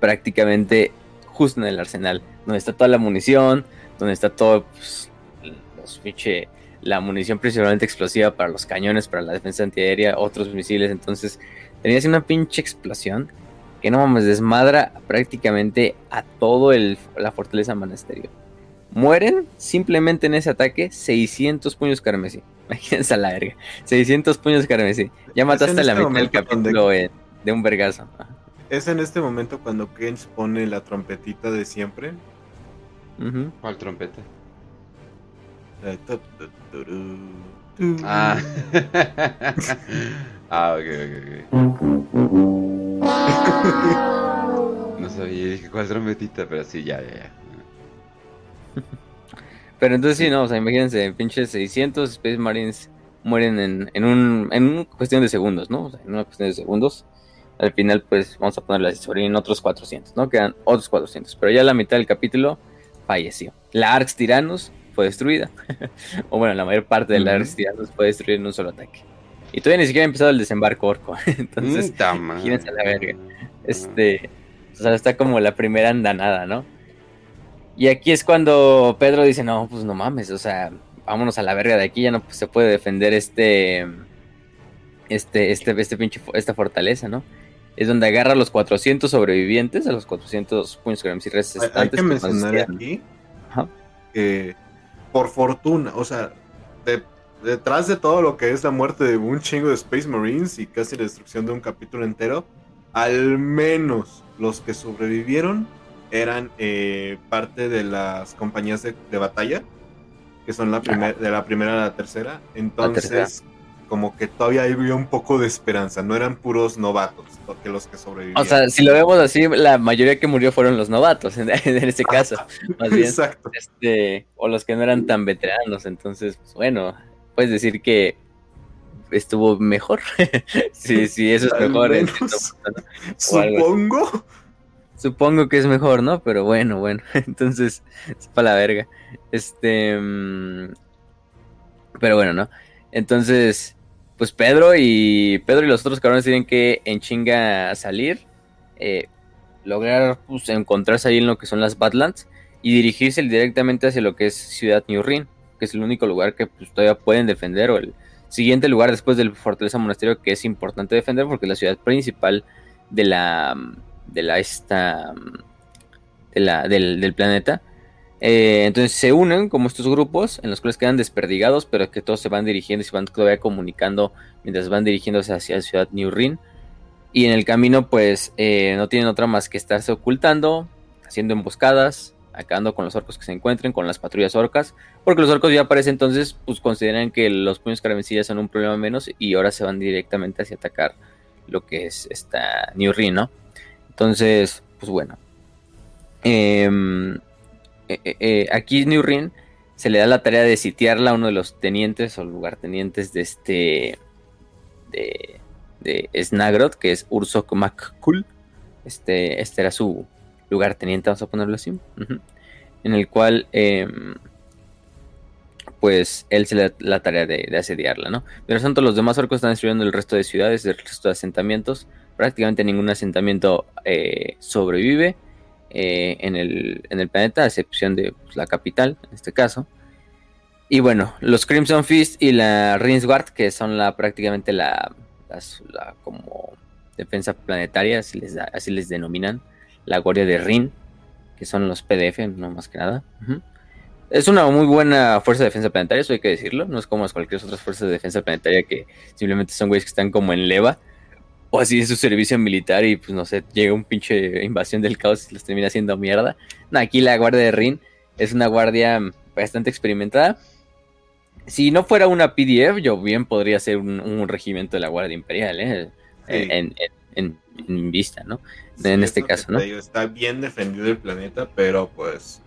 prácticamente justo en el arsenal. Donde está toda la munición, donde está todo pues, los la munición principalmente explosiva para los cañones, para la defensa antiaérea, otros misiles. Entonces, tenía así una pinche explosión que no mames, desmadra prácticamente a todo el, la fortaleza monasterio. Mueren simplemente en ese ataque 600 puños carmesí. Imagínense a la verga. 600 puños carmesí. Ya mataste este la mitad del capítulo de... de un vergazo. Es en este momento cuando Kench pone la trompetita de siempre. Uh -huh. ¿Cuál trompeta? Ah. ah, ok, ok, ok. no sabía, dije cuál trompetita, pero sí, ya, ya, ya. Pero entonces sí, no, o sea, imagínense, pinches 600 Space Marines mueren en, en, un, en una cuestión de segundos, ¿no? O sea, en una cuestión de segundos. Al final, pues, vamos a poner la historia en otros 400, ¿no? Quedan otros 400. Pero ya la mitad del capítulo falleció. La Arx Tyrannus fue destruida. o bueno, la mayor parte de la Arx Tyrannus fue destruida en un solo ataque. Y todavía ni siquiera ha empezado el desembarco orco. Entonces, imagínense la verga. Este, o sea, está como la primera andanada, ¿no? Y aquí es cuando Pedro dice, no, pues no mames, o sea, vámonos a la verga de aquí, ya no pues, se puede defender este, este, este, este pinche, esta fortaleza, ¿no? Es donde agarra a los 400 sobrevivientes, a los 400 puños y restantes. Hay que mencionar aquí que, por fortuna, o sea, de, detrás de todo lo que es la muerte de un chingo de Space Marines y casi la destrucción de un capítulo entero, al menos los que sobrevivieron eran eh, parte de las compañías de, de, batalla, que son la primer, de la primera a la tercera. Entonces, la tercera. como que todavía había un poco de esperanza, no eran puros novatos que los que sobrevivieron. O sea, si lo vemos así, la mayoría que murió fueron los novatos, en, en este caso. Más bien, Exacto. Este, o los que no eran tan veteranos. Entonces, pues, bueno, puedes decir que estuvo mejor. sí, sí, eso es mejor. Menos, Supongo. Supongo que es mejor, ¿no? Pero bueno, bueno. Entonces, es para la verga. Este. Mmm... Pero bueno, ¿no? Entonces, pues Pedro y. Pedro y los otros cabrones tienen que en chinga salir. Eh, lograr pues, encontrarse ahí en lo que son las Badlands. Y dirigirse directamente hacia lo que es Ciudad New Rin. Que es el único lugar que pues, todavía pueden defender. O el siguiente lugar después del Fortaleza Monasterio que es importante defender. Porque es la ciudad principal de la de la esta de la, del, del, planeta Eh, entonces se unen como estos grupos en los cuales quedan desperdigados, pero que todos se van dirigiendo y se van todavía comunicando mientras van dirigiéndose hacia la ciudad New Rin. Y en el camino, pues eh, no tienen otra más que estarse ocultando, haciendo emboscadas, acabando con los orcos que se encuentren, con las patrullas orcas, porque los orcos ya parece entonces, pues consideran que los puños carmencillas son un problema menos y ahora se van directamente hacia atacar lo que es esta New Rin, ¿no? Entonces, pues bueno. Em, eh, eh, eh, aquí New Rin se le da la tarea de sitiarla a uno de los tenientes o lugartenientes de este. de, de Snagroth, que es Ursok McCool. Este, este era su lugarteniente, vamos a ponerlo así. En el cual. Em, pues él se le da la tarea de, asediarla, ¿no? Pero tanto los demás orcos están destruyendo el resto de ciudades, el resto de asentamientos. Prácticamente ningún asentamiento sobrevive. Eh, en, el, planeta, a excepción de pues, la capital, en este caso. Y bueno, los Crimson Fist y la Rinsguard, que son la prácticamente la, como defensa planetaria, así les, así les denominan, la Guardia de Rin, que son los PDF, no más que nada. Es una muy buena fuerza de defensa planetaria, eso hay que decirlo. No es como cualquier otras fuerzas de defensa planetaria que simplemente son güeyes que están como en leva o así es su servicio militar y pues no sé, llega un pinche invasión del caos y los termina haciendo mierda. No, aquí la guardia de Rin es una guardia bastante experimentada. Si no fuera una PDF, yo bien podría ser un, regimiento de la Guardia Imperial, ¿eh? En, vista, ¿no? en este caso, ¿no? está bien defendido el planeta, pero pues...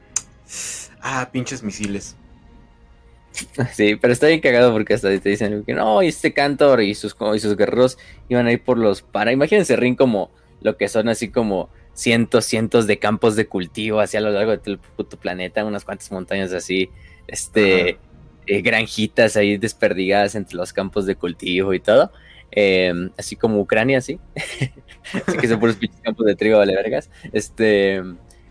Ah, pinches misiles. Sí, pero está bien cagado porque hasta te dicen que no, y este Cantor y sus, y sus guerreros iban a ir por los para. Imagínense Rin como lo que son así como cientos, cientos de campos de cultivo hacia lo largo del puto planeta, unas cuantas montañas así, este, eh, granjitas ahí desperdigadas entre los campos de cultivo y todo. Em, así como Ucrania, sí. así que son puros pinches campos de trigo, vale vergas. Este,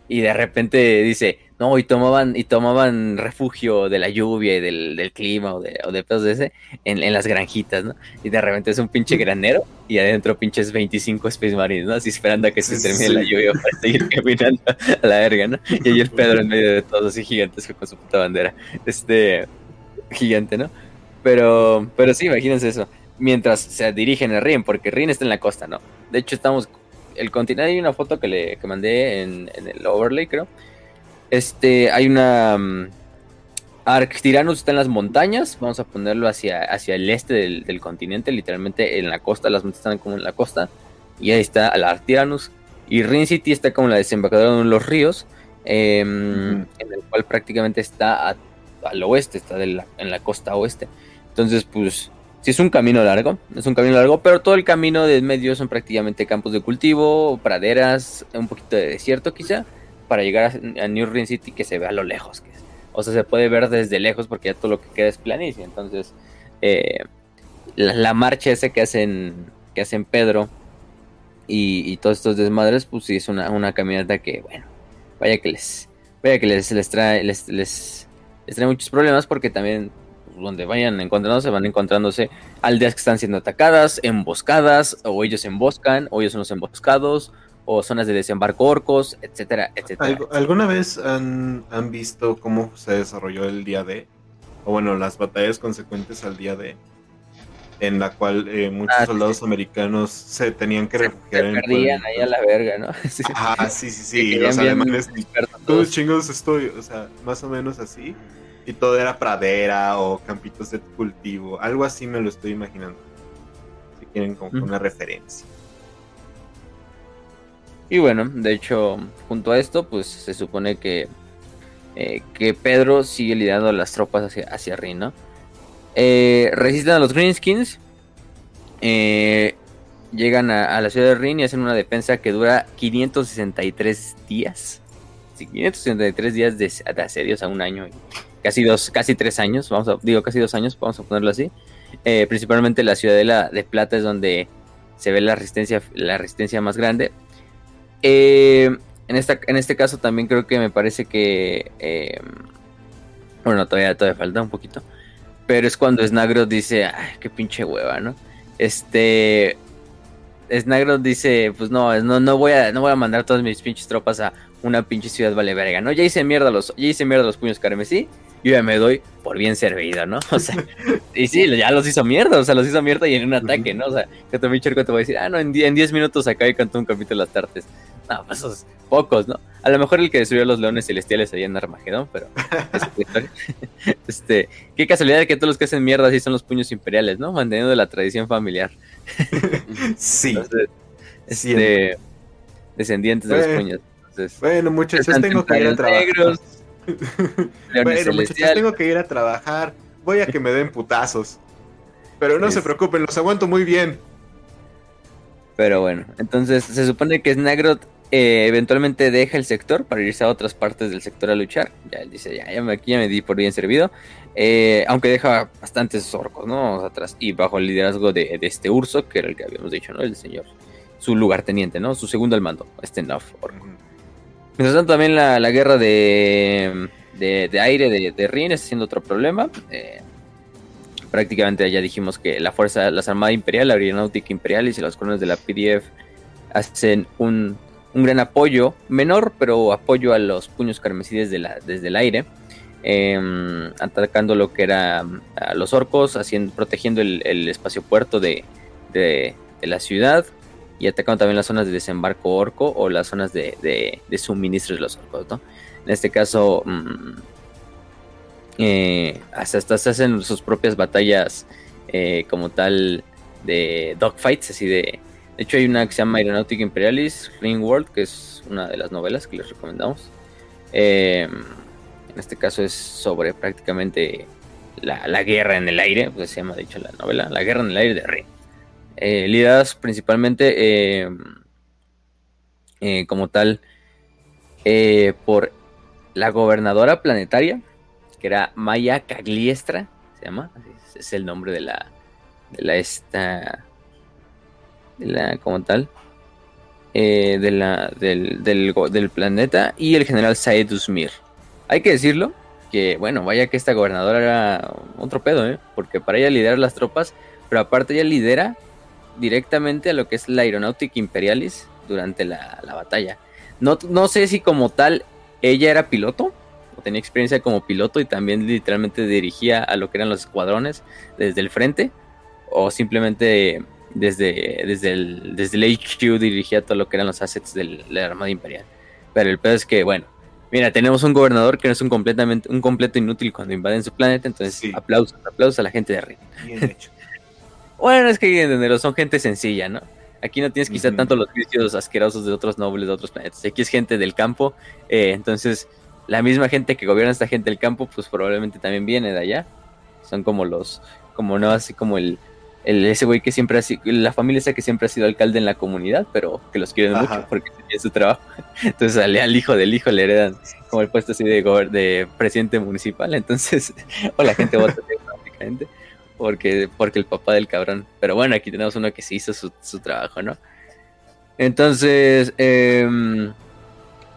y de repente dice, no, y tomaban, y tomaban refugio de la lluvia y del, clima o de, o de pedos de ese en, las granjitas, ¿no? Y de repente es un pinche granero y adentro pinches 25 Space Marines, ¿no? Así esperando a que se termine la lluvia para seguir caminando a la verga, ¿no? Y ahí el Pedro en medio de todos así gigantesco con su puta bandera. Este, gigante, ¿no? Pero, pero sí, imagínense eso. Mientras se dirigen a Rin, porque Rin está en la costa, ¿no? De hecho, estamos. El continente, hay una foto que le que mandé en, en el overlay, creo este, hay una. Um, Arctiranus está en las montañas. Vamos a ponerlo hacia, hacia el este del, continente, literalmente en la costa. Las montañas están como en la costa. Y ahí está el Arctiranus. Y Rin City está como la desembocadura de los ríos. Em, en el cual prácticamente está al oeste, está en la costa oeste. Entonces, pues, sí es un camino largo, es un camino largo, pero todo el camino de medio son prácticamente campos de cultivo, praderas, un poquito de desierto quizá para llegar a, New Ring City que se vea a lo lejos. O sea, se puede ver desde lejos porque ya todo lo que queda es planicie. Entonces, eh, la, marcha esa que hacen, que hacen Pedro y, todos estos desmadres, pues sí es una, caminata que, bueno, vaya que les, vaya que les, trae, les, les, trae muchos problemas porque también donde vayan encontrándose, van encontrándose aldeas que están siendo atacadas, emboscadas, o ellos emboscan, o ellos son los emboscados, o zonas de desembarco orcos, etcétera, etcétera. ¿Alguna vez han, visto cómo se desarrolló el día D? O bueno, las batallas consecuentes al día D, en la cual eh, muchos ah, soldados americanos se tenían que refugiar se perdían ahí a la verga, ¿no? sí. Ah, sí, sí, sí. Los alemanes, todos chingos estoy, o sea, más o menos así. Y todo era pradera o campitos de cultivo. Algo así me lo estoy imaginando. Si quieren como una referencia. Y bueno, de hecho, junto a esto, pues se supone que, eh, que Pedro sigue liderando las tropas hacia, hacia ¿no? Eh, resisten a los Greenskins. Eh, llegan a, la ciudad de Rin y hacen una defensa que dura 563 días. Sí, 563 días de, de asedios a un año. Casi dos, casi tres años, vamos a, digo casi dos años, vamos a ponerlo así. principalmente la ciudadela de Plata es donde se ve la resistencia, la resistencia más grande. Eh, en, esta, en este caso también creo que me parece que... Eh, bueno, todavía, todavía falta un poquito. Pero es cuando Snagro dice, ay, qué pinche hueva, ¿no? Este... Snagro dice, pues no, no, no, voy a, no voy a mandar todas mis pinches tropas a una pinche ciudad vale verga, ¿no? Ya hice mierda los, ya hice mierda los puños carmesí, yo ya me doy por bien servido, ¿no? O sea, y sí, ya los hizo mierda, o sea, los hizo mierda y en un ataque, ¿no? O sea, que también Cherco te va a decir, ah, no, en 10 minutos acá y cantó un capítulo de las tardes. No, pues esos pocos, ¿no? A lo mejor el que destruyó a los leones celestiales allá en Armagedón, pero. este, qué casualidad que todos los que hacen mierda así son los puños imperiales, ¿no? Manteniendo la tradición familiar. sí. este, descendientes de los puños. Bueno, muchachos, tengo que ir a trabajar. bueno, muchachos, tengo que ir a trabajar. Voy a que me den putazos. Pero no se preocupen, los aguanto muy bien. Pero bueno, entonces se supone que Snagroth eh, eventualmente deja el sector para irse a otras partes del sector a luchar. Ya él dice, ya, ya me, aquí ya me di por bien servido. Eh, aunque deja bastantes orcos, ¿no? Atrás. Y bajo el liderazgo de, este Urso, que era el que habíamos dicho, ¿no? El señor. Su lugarteniente, ¿no? Su segundo al mando, este Nuff orco. Mientras tanto, también la, guerra de, de, aire de, de Rin está siendo otro problema. Eh, prácticamente ya dijimos que la fuerza, las armadas imperial, la aeronáutica imperial y las colonias de la PDF hacen un un gran apoyo, menor, pero apoyo a los puños carmesí desde, la, desde el aire, em, atacando lo que era a los orcos, haciendo, protegiendo el, espacio puerto de, la ciudad y atacando también las zonas de desembarco orco o las zonas de, de, suministros de los orcos. En este caso, mm, eh, hasta, hasta, se hacen sus propias batallas eh, como tal de dogfights, así de de hecho, hay una que se llama Aeronautica Imperialis, Ring World, que es una de las novelas que les recomendamos. Em, en este caso es sobre prácticamente la, guerra en el aire, pues se llama de hecho la novela, La guerra en el aire de Ring. Eh, lideradas principalmente em, eh, como tal eh, por la gobernadora planetaria, que era Maya Cagliestra, se llama, es el nombre de la, de la esta la, como tal, eh, de la, del, del, planeta, y el general Saed Usmir. Hay que decirlo, que bueno, vaya que esta gobernadora era otro pedo, porque para ella liderar las tropas, pero aparte ella lidera directamente a lo que es la Aeronautica Imperialis durante la, la batalla. No, no sé si como tal ella era piloto, o tenía experiencia como piloto y también literalmente dirigía a lo que eran los escuadrones desde el frente, o simplemente desde, desde, el, desde el HQ dirigía todo lo que eran los assets de la Armada Imperial. Pero el pedo es que, bueno, mira, tenemos un gobernador que no es un completamente un completo inútil cuando invaden su planeta, entonces aplausos, aplausos a la gente de arriba. Bien hecho. Bueno, es que entenderlo, son gente sencilla, ¿no? Aquí no tienes quizá tanto los vicios asquerosos de otros nobles de otros planetas. Aquí es gente del campo, eh, entonces la misma gente que gobierna esta gente del campo, pues probablemente también viene de allá. Son como los, como no así como el, ese güey que siempre ha sido, la familia esa que siempre ha sido alcalde en la comunidad, pero que los quieren mucho porque tiene su trabajo. Entonces al, al hijo del hijo le heredan como el puesto así de, de presidente municipal. Entonces, o la gente vota prácticamente porque, porque el papá del cabrón. Pero bueno, aquí tenemos uno que sí hizo su, trabajo, ¿no? Entonces, em,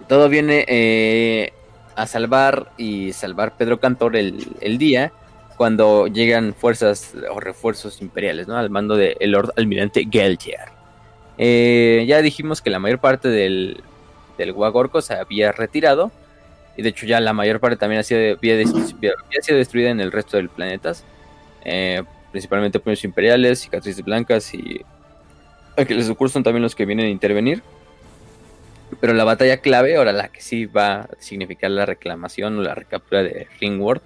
todo viene eh, a salvar y salvar Pedro Cantor el, el día cuando llegan fuerzas o refuerzos imperiales, ¿no? Al mando del Lord Almirante Geltier. Eh, ya dijimos que la mayor parte del, del Guagorco se había retirado. Y de hecho ya la mayor parte también había, sido destruida en el resto del planetas. Eh, principalmente puños imperiales, cicatrices blancas y les ocurren también los que vienen a intervenir. Pero la batalla clave, ahora la que sí va a significar la reclamación o la recaptura de Ringworld,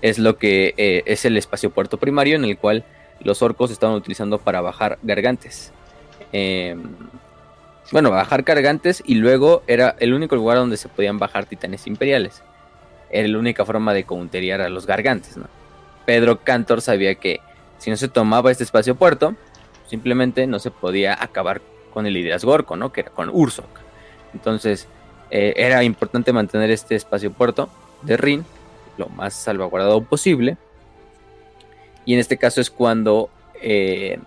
es lo que eh, es el espacio puerto primario en el cual los orcos estaban utilizando para bajar gargantes. Em, bueno, bajar gargantes y luego era el único lugar donde se podían bajar titanes imperiales. Era la única forma de counteriar a los gargantes, Pedro Cantor sabía que si no se tomaba este espacio puerto, simplemente no se podía acabar con el liderazgo orco, ¿no? Que era con Ursok. Entonces, eh, era importante mantener este espacio puerto de Rin lo más salvaguardado posible. Y en este caso es cuando eh,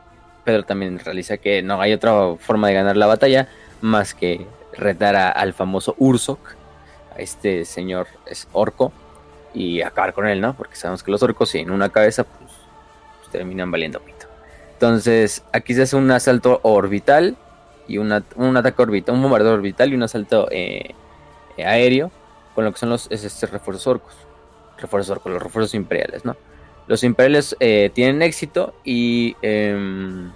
Pedro también realiza que no hay otra forma de ganar la batalla más que retar al famoso Ursok, a este señor es orco, y acabar con él, ¿no? Porque sabemos que los orcos, si en una cabeza, pues, pues terminan valiendo pito. Entonces, aquí se hace un asalto orbital y un ataque orbital, un bombardeo orbital y un asalto eh, aéreo con lo que son los este, refuerzos orcos. Refuerzos orcos, los refuerzos imperiales, ¿no? Los imperiales eh, tienen éxito y em,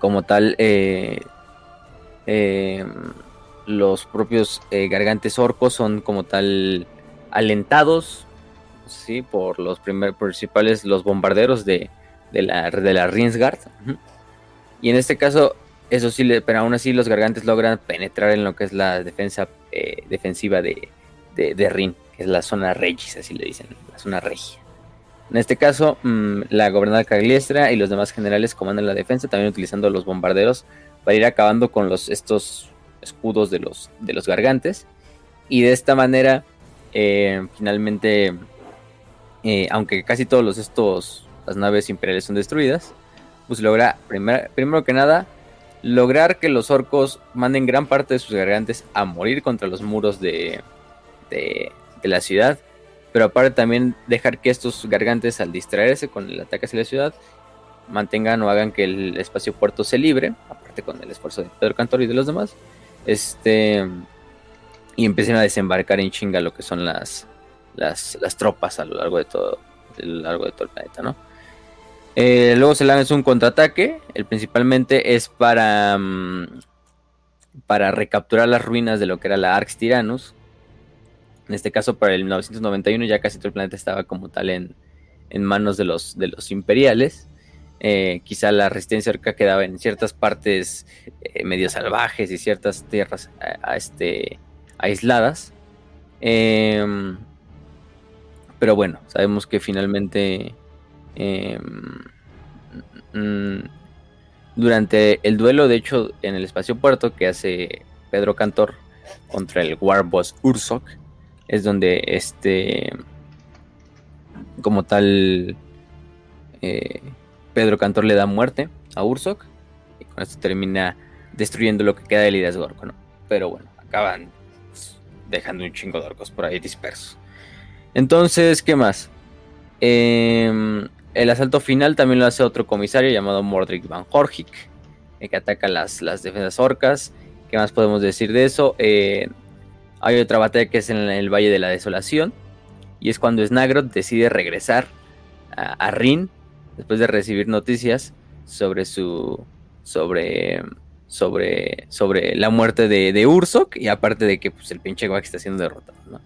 como tal em, los propios gargantes orcos son como tal alentados ¿sí? por los primer, principales, los bombarderos de, la, de la Rinsgard. Y en este caso, eso sí, pero aún así los gargantes logran penetrar en lo que es la defensa eh, defensiva de, de, Rin, que es la zona regis, así le dicen, la zona regia. En este caso, mm, la gobernadora Cagliestra y los demás generales comandan la defensa, también utilizando los bombarderos para ir acabando con los, estos escudos de los, de los gargantes. Y de esta manera, eh, finalmente eh, aunque casi todos los estos las naves imperiales son destruidas, pues logra primero que nada lograr que los orcos manden gran parte de sus gargantes a morir contra los muros de, de, la ciudad, pero aparte también dejar que estos gargantes al distraerse con el ataque hacia la ciudad mantengan o hagan que el espacio puerto se libre, aparte con el esfuerzo de Pedro Cantor y de los demás, este y empiecen a desembarcar en chinga lo que son las las, tropas a lo largo de todo, largo de todo el planeta, ¿no? Eh, luego se lanza un contraataque, el principalmente es para, mm, para recapturar las ruinas de lo que era la Arx Tyrannus. En este caso, para el 1991 ya casi todo el planeta estaba como tal en, en manos de los, de los imperiales. Eh, quizá la resistencia orca quedaba en ciertas partes eh, medio salvajes y ciertas tierras este, aisladas. Eh, pero bueno, sabemos que finalmente em, mm, durante el duelo, de hecho, en el espacio puerto que hace Pedro Cantor contra el Warboss Ursok, es donde este, como tal, eh, Pedro Cantor le da muerte a Ursok y con esto termina destruyendo lo que queda de Lidas Gorko, ¿no? Pero bueno, acaban dejando un chingo de orcos por ahí dispersos. Entonces, ¿qué más? Em, el asalto final también lo hace otro comisario llamado Mordrick Van Horgik, eh, que ataca las, las defensas orcas. ¿Qué más podemos decir de eso? Eh, hay otra batalla que es en el Valle de la Desolación. Y es cuando Snagroth decide regresar a, Rin después de recibir noticias sobre su. sobre. Sobre. sobre la muerte de, de Ursok. Y aparte de que pues, el pinche Gwack está siendo derrotado. ¿no?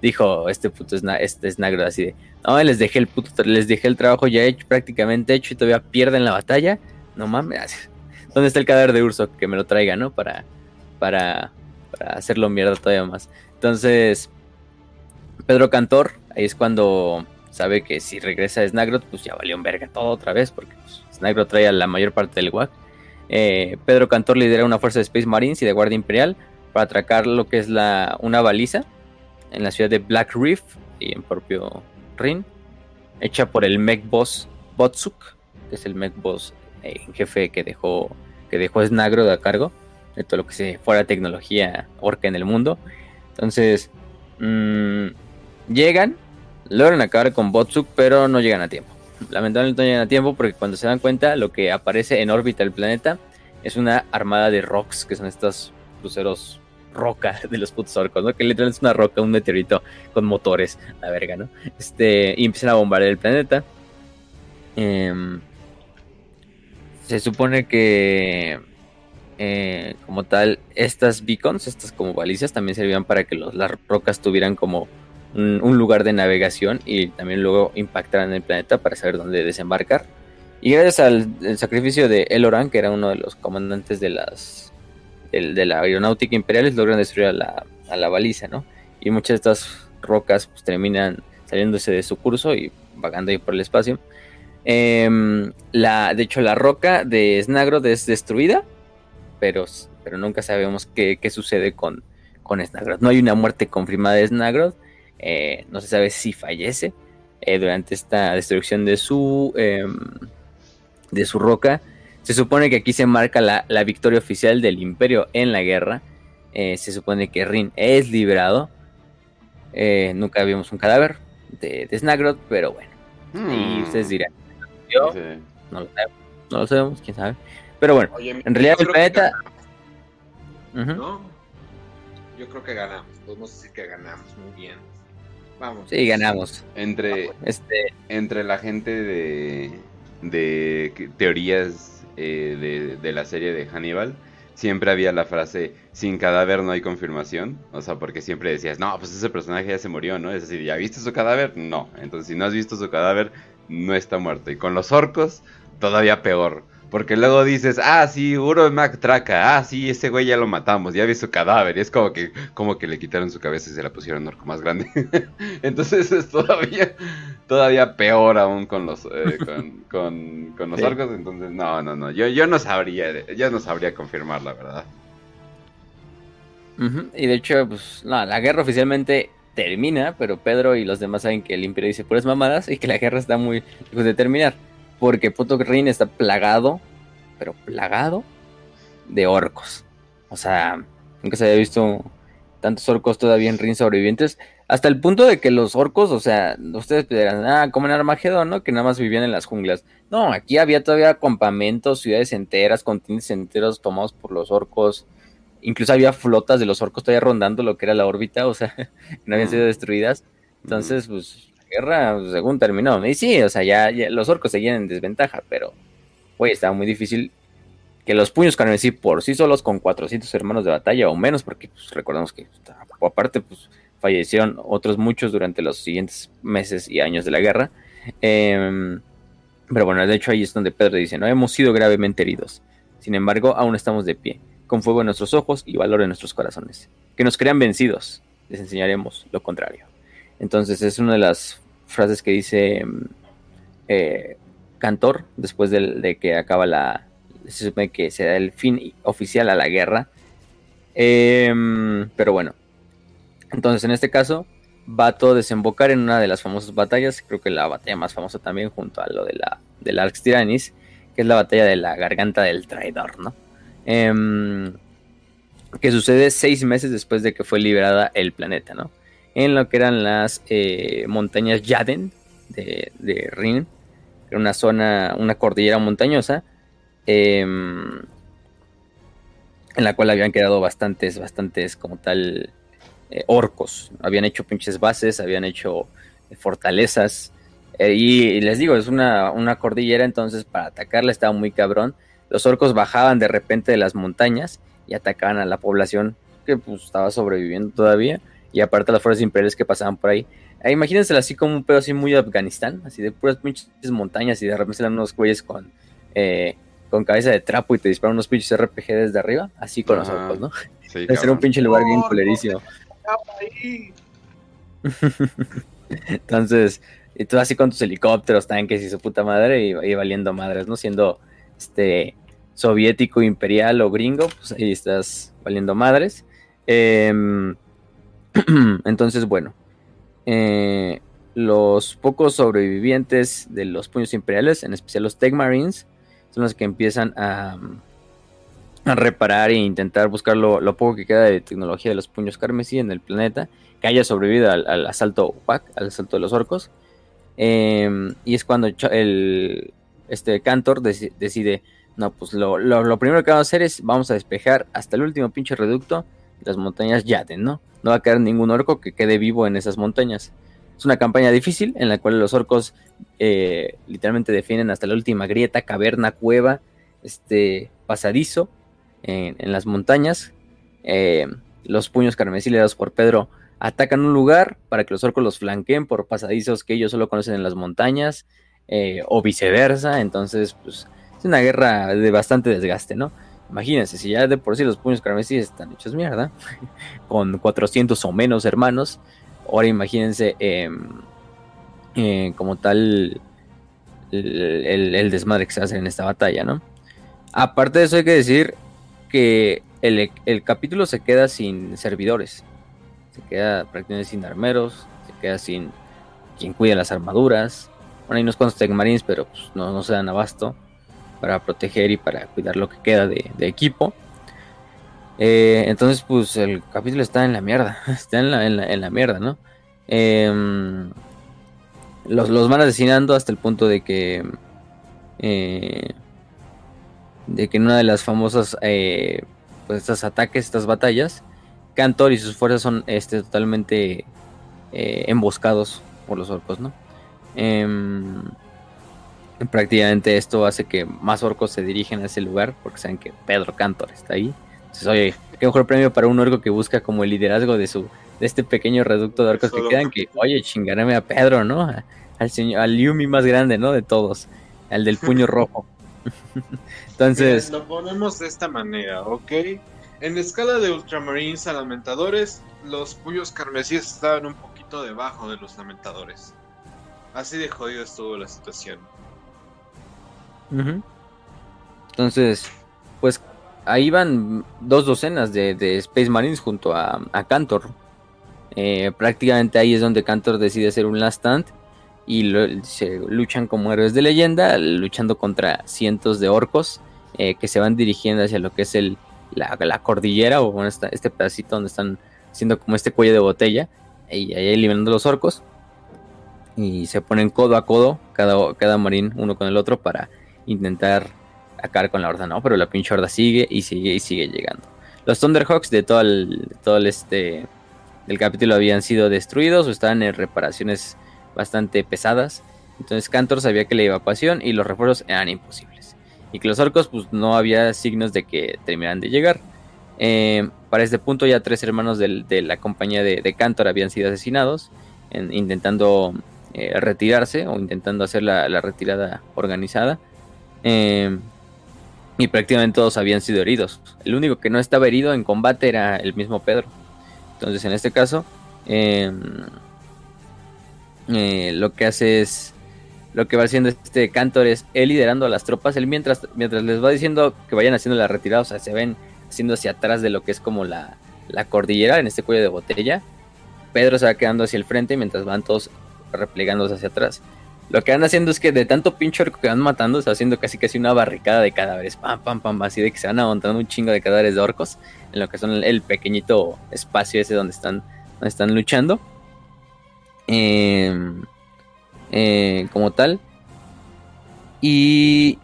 dijo este puto este Snagro así de, no, les dejé el puto, les dejé el trabajo ya hecho, prácticamente hecho y todavía pierden la batalla. No mames. ¿Dónde está el cadáver de Urso? Que me lo traiga, ¿no? Para, para, para hacerlo mierda todavía más. Entonces, Pedro Cantor, ahí es cuando sabe que si regresa a Snagroth, pues ya valió un verga todo otra vez, porque pues, Snagroth trae a la mayor parte del WAC. Eh, Pedro Cantor lidera una fuerza de Space Marines y de Guardia Imperial para atracar lo que es la, una baliza en la ciudad de Black Reef y en propio Rin, hecha por el mech boss Botsuk, que es el mech boss eh, jefe que dejó que Snagro de a cargo de todo lo que se fuera tecnología orca en el mundo. Entonces, mm, llegan, logran acabar con Botsuk, pero no llegan a tiempo. Lamentablemente no llegan a tiempo porque cuando se dan cuenta, lo que aparece en órbita del planeta es una armada de rocks, que son estos cruceros roca de los putos orcos, ¿no? Que literalmente es una roca, un meteorito con motores, la verga, ¿no? Este, y empiezan a bombardear el planeta. Em, se supone que, eh, como tal, estas beacons, estas como balizas, también servían para que las rocas tuvieran como un, lugar de navegación y también luego impactaran el planeta para saber dónde desembarcar. Y gracias al sacrificio de Eloran, que era uno de los comandantes de las de la aeronáutica imperiales logran destruir a la, a la baliza, ¿no? Y muchas de estas rocas pues, terminan saliéndose de su curso y vagando ahí por el espacio. Em, la, de hecho, la roca de Snagroth es destruida, pero, pero nunca sabemos qué, sucede con, con Snagroth. No hay una muerte confirmada de Snagroth. Eh, no se sabe si fallece eh, durante esta destrucción de su, em, de su roca. Se supone que aquí se marca la, victoria oficial del imperio en la guerra. Eh, se supone que Rin es liberado. Eh, nunca vimos un cadáver de, de Snagroth, pero bueno. Y hmm. ustedes dirán, yo no, lo sabemos, no lo sabemos, quién sabe. Pero bueno, en realidad el planeta... ¿No? Yo creo que ganamos, podemos decir que ganamos, muy bien. Vamos. Sí, ganamos. Entre, este... entre la gente de, de teorías eh, de, de la serie de Hannibal, siempre había la frase, sin cadáver no hay confirmación. O sea, porque siempre decías, no, pues ese personaje ya se murió, ¿no? Es decir, ¿ya viste su cadáver? No. Entonces, si no has visto su cadáver, no está muerto. Y con los orcos, todavía peor. Porque luego dices, ah, sí, Uro Mac Traca, ah, sí, ese güey ya lo matamos, ya vi su cadáver. Y es como que, como que le quitaron su cabeza y se la pusieron orco más grande. Entonces es todavía, todavía peor aún con los, eh, con, con, los orcos. Entonces, no, no, no, yo, yo no sabría, yo no sabría confirmar la verdad. Y de hecho, pues, no, la guerra oficialmente termina, pero Pedro y los demás saben que el imperio dice puras mamadas y que la guerra está muy lejos de terminar. Porque Puto Rin está plagado, pero plagado de orcos. O sea, nunca se había visto tantos orcos todavía en Rin sobrevivientes. Hasta el punto de que los orcos, o sea, ustedes dirán, ah, como en Armagedón, ¿no? Que nada más vivían en las junglas. No, aquí había todavía campamentos, ciudades enteras, continentes enteros tomados por los orcos. Incluso había flotas de los orcos todavía rondando lo que era la órbita, o sea, no habían sido destruidas. Entonces, pues, guerra, según terminó. Y sí, o sea, ya, los orcos seguían en desventaja, pero, güey, estaba muy difícil que los puños carmesí por sí solos con 400 hermanos de batalla o menos, porque pues, recordamos que aparte pues, fallecieron otros muchos durante los siguientes meses y años de la guerra. Em, pero bueno, de hecho ahí es donde Pedro dice, no hemos sido gravemente heridos. Sin embargo, aún estamos de pie, con fuego en nuestros ojos y valor en nuestros corazones. Que nos crean vencidos, les enseñaremos lo contrario. Entonces es una de las frases que dice mm, eh, Cantor después de, que acaba la... Se supone que se da el fin oficial a la guerra. Em, pero bueno. Entonces en este caso va a todo desembocar en una de las famosas batallas. Creo que la batalla más famosa también junto a lo de la del Arx Tyrannis. Que es la batalla de la garganta del traidor, ¿no? Em, que sucede seis meses después de que fue liberada el planeta, ¿no? En lo que eran las eh, montañas Yaden de, de Rin, una zona, una cordillera montañosa, em, en la cual habían quedado bastantes, bastantes como tal eh, orcos, habían hecho pinches bases, habían hecho eh, fortalezas, y, les digo, es una, una cordillera, entonces para atacarla estaba muy cabrón, los orcos bajaban de repente de las montañas y atacaban a la población que pues, estaba sobreviviendo todavía y aparte las fuerzas imperiales que pasaban por ahí. Eh, imagínenselo así como un pedo así muy de Afganistán, así de puras pinches montañas y de repente salen unos güeyes con, eh, con cabeza de trapo y te disparan unos pinches RPG desde arriba, así con los ojos, ¿no? Sí, Debe ser un pinche lugar bien culerísimo. Entonces, y tú así con tus helicópteros, tanques y su puta madre, y, y, valiendo madres, ¿no? Siendo este soviético, imperial o gringo, pues ahí estás valiendo madres. Eh, Entonces, bueno, eh, los pocos sobrevivientes de los puños imperiales, en especial los Tech Marines, son los que empiezan a, reparar e intentar buscar lo, poco que queda de tecnología de los puños carmesí en el planeta, que haya sobrevivido al, asalto al asalto de los orcos. Em, y es cuando el, este Cantor decide, no, pues lo, primero que vamos a hacer es, vamos a despejar hasta el último pinche reducto las montañas Yaden, ¿no? No va a quedar ningún orco que quede vivo en esas montañas. Es una campaña difícil en la cual los orcos eh, literalmente defienden hasta la última grieta, caverna, cueva, este pasadizo en, las montañas. Eh, los puños carmesí dados por Pedro atacan un lugar para que los orcos los flanqueen por pasadizos que ellos solo conocen en las montañas eh, o viceversa. Entonces, pues es una guerra de bastante desgaste, ¿no? Imagínense, si ya de por sí los puños carmesí están hechos mierda, con 400 o menos hermanos, ahora imagínense em, eh, como tal el, desmadre que se hace en esta batalla, ¿no? Aparte de eso hay que decir que el, capítulo se queda sin servidores, se queda prácticamente sin armeros, se queda sin quien cuida las armaduras, bueno, hay unos cuantos Tech Marines, pero pues, no se dan abasto para proteger y para cuidar lo que queda de, equipo. Eh, entonces, pues el capítulo está en la mierda. Está en la, en la, mierda, ¿no? Em, los, van asesinando hasta el punto de que. Eh, de que en una de las famosas, eh, pues estos ataques, estas batallas, Cantor y sus fuerzas son este, totalmente eh, emboscados por los orcos, ¿no? Prácticamente esto hace que más orcos se dirigen a ese lugar porque saben que Pedro Cantor está ahí. Entonces, oye, qué mejor premio para un orco que busca como el liderazgo de su de este pequeño reducto de orcos que quedan que, oye, chingarame a Pedro, ¿no? Al señor, al Yumi más grande, ¿no? De todos, al del puño rojo. Entonces, lo ponemos de esta manera, ¿ok? En escala de ultramarines a lamentadores, los puños carmesíes estaban un poquito debajo de los lamentadores. Así de jodido estuvo la situación. Entonces, pues ahí van dos docenas de, Space Marines junto a, Cantor. Eh, prácticamente ahí es donde Cantor decide hacer un last stand y se luchan como héroes de leyenda, luchando contra cientos de orcos eh, que se van dirigiendo hacia lo que es el, la, cordillera o este pedacito donde están haciendo como este cuello de botella y ahí eliminando los orcos y se ponen codo a codo cada, cada marín uno con el otro para intentar acabar con la horda, ¿no? Pero la pinche horda sigue y sigue y sigue llegando. Los Thunderhawks de todo el, todo el este del capítulo habían sido destruidos o estaban en reparaciones bastante pesadas. Entonces Cantor sabía que la evacuación y los refuerzos eran imposibles. Y que los orcos pues no había signos de que terminaran de llegar. Eh, para este punto ya tres hermanos de la compañía de, Cantor habían sido asesinados intentando eh, retirarse o intentando hacer la retirada organizada. Em, y prácticamente todos habían sido heridos. El único que no estaba herido en combate era el mismo Pedro. Entonces, en este caso, em, eh, lo que hace es. Lo que va haciendo este Cantor es él liderando a las tropas. Él mientras, mientras les va diciendo que vayan haciendo la retirada, o sea, se ven haciendo hacia atrás de lo que es como la, la cordillera en este cuello de botella. Pedro se va quedando hacia el frente mientras van todos replegándose hacia atrás. Lo que van haciendo es que de tanto pinche orco que van matando, está haciendo casi casi una barricada de cadáveres. Pam, pam, pam, así de que se van amontando un chingo de cadáveres de orcos. En lo que son el, pequeñito espacio ese donde están, donde están luchando. Em, eh, como tal. Y,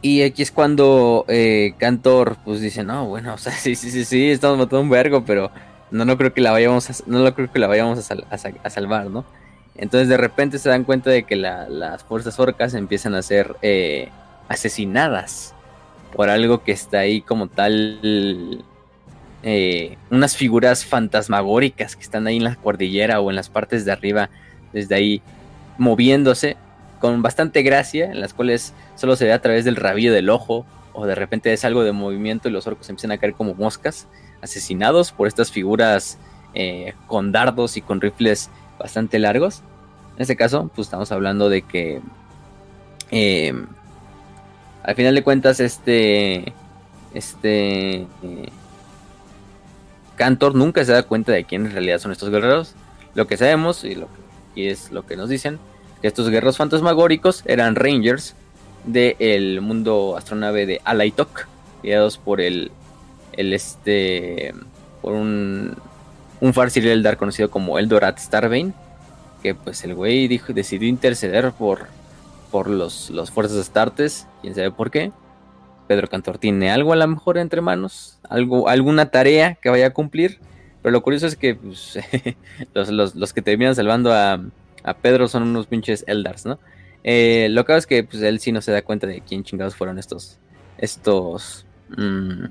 y aquí es cuando eh, Cantor pues dice, no, bueno, o sea, sí, sí, sí, sí, estamos matando un vergo, pero no, no creo que la vayamos a, no lo creo que la vayamos a, a salvar, ¿no? Entonces de repente se dan cuenta de que las fuerzas orcas empiezan a ser eh, asesinadas por algo que está ahí como tal, eh, unas figuras fantasmagóricas que están ahí en la cordillera o en las partes de arriba, desde ahí moviéndose con bastante gracia, en las cuales solo se ve a través del rabillo del ojo o de repente es algo de movimiento y los orcos empiezan a caer como moscas, asesinados por estas figuras eh, con dardos y con rifles bastante largos. En este caso, pues estamos hablando de que eh, al final de cuentas este este eh, Cantor nunca se da cuenta de quién en realidad son estos guerreros. Lo que sabemos y, lo es lo que nos dicen que estos guerreros fantasmagóricos eran rangers del mundo astronave de Alaitok, guiados por el el este por un un Farsil Eldar conocido como Eldorat Starbane que pues el güey decidió interceder por, por los, los fuerzas astartes, quién sabe por qué. Pedro Cantor tiene algo a lo mejor entre manos, algo, alguna tarea que vaya a cumplir. Pero lo curioso es que pues, los, que terminan salvando a, a, Pedro son unos pinches Eldars, ¿no? Eh, lo que es que pues, él sí no se da cuenta de quién chingados fueron estos. Estos. Mm,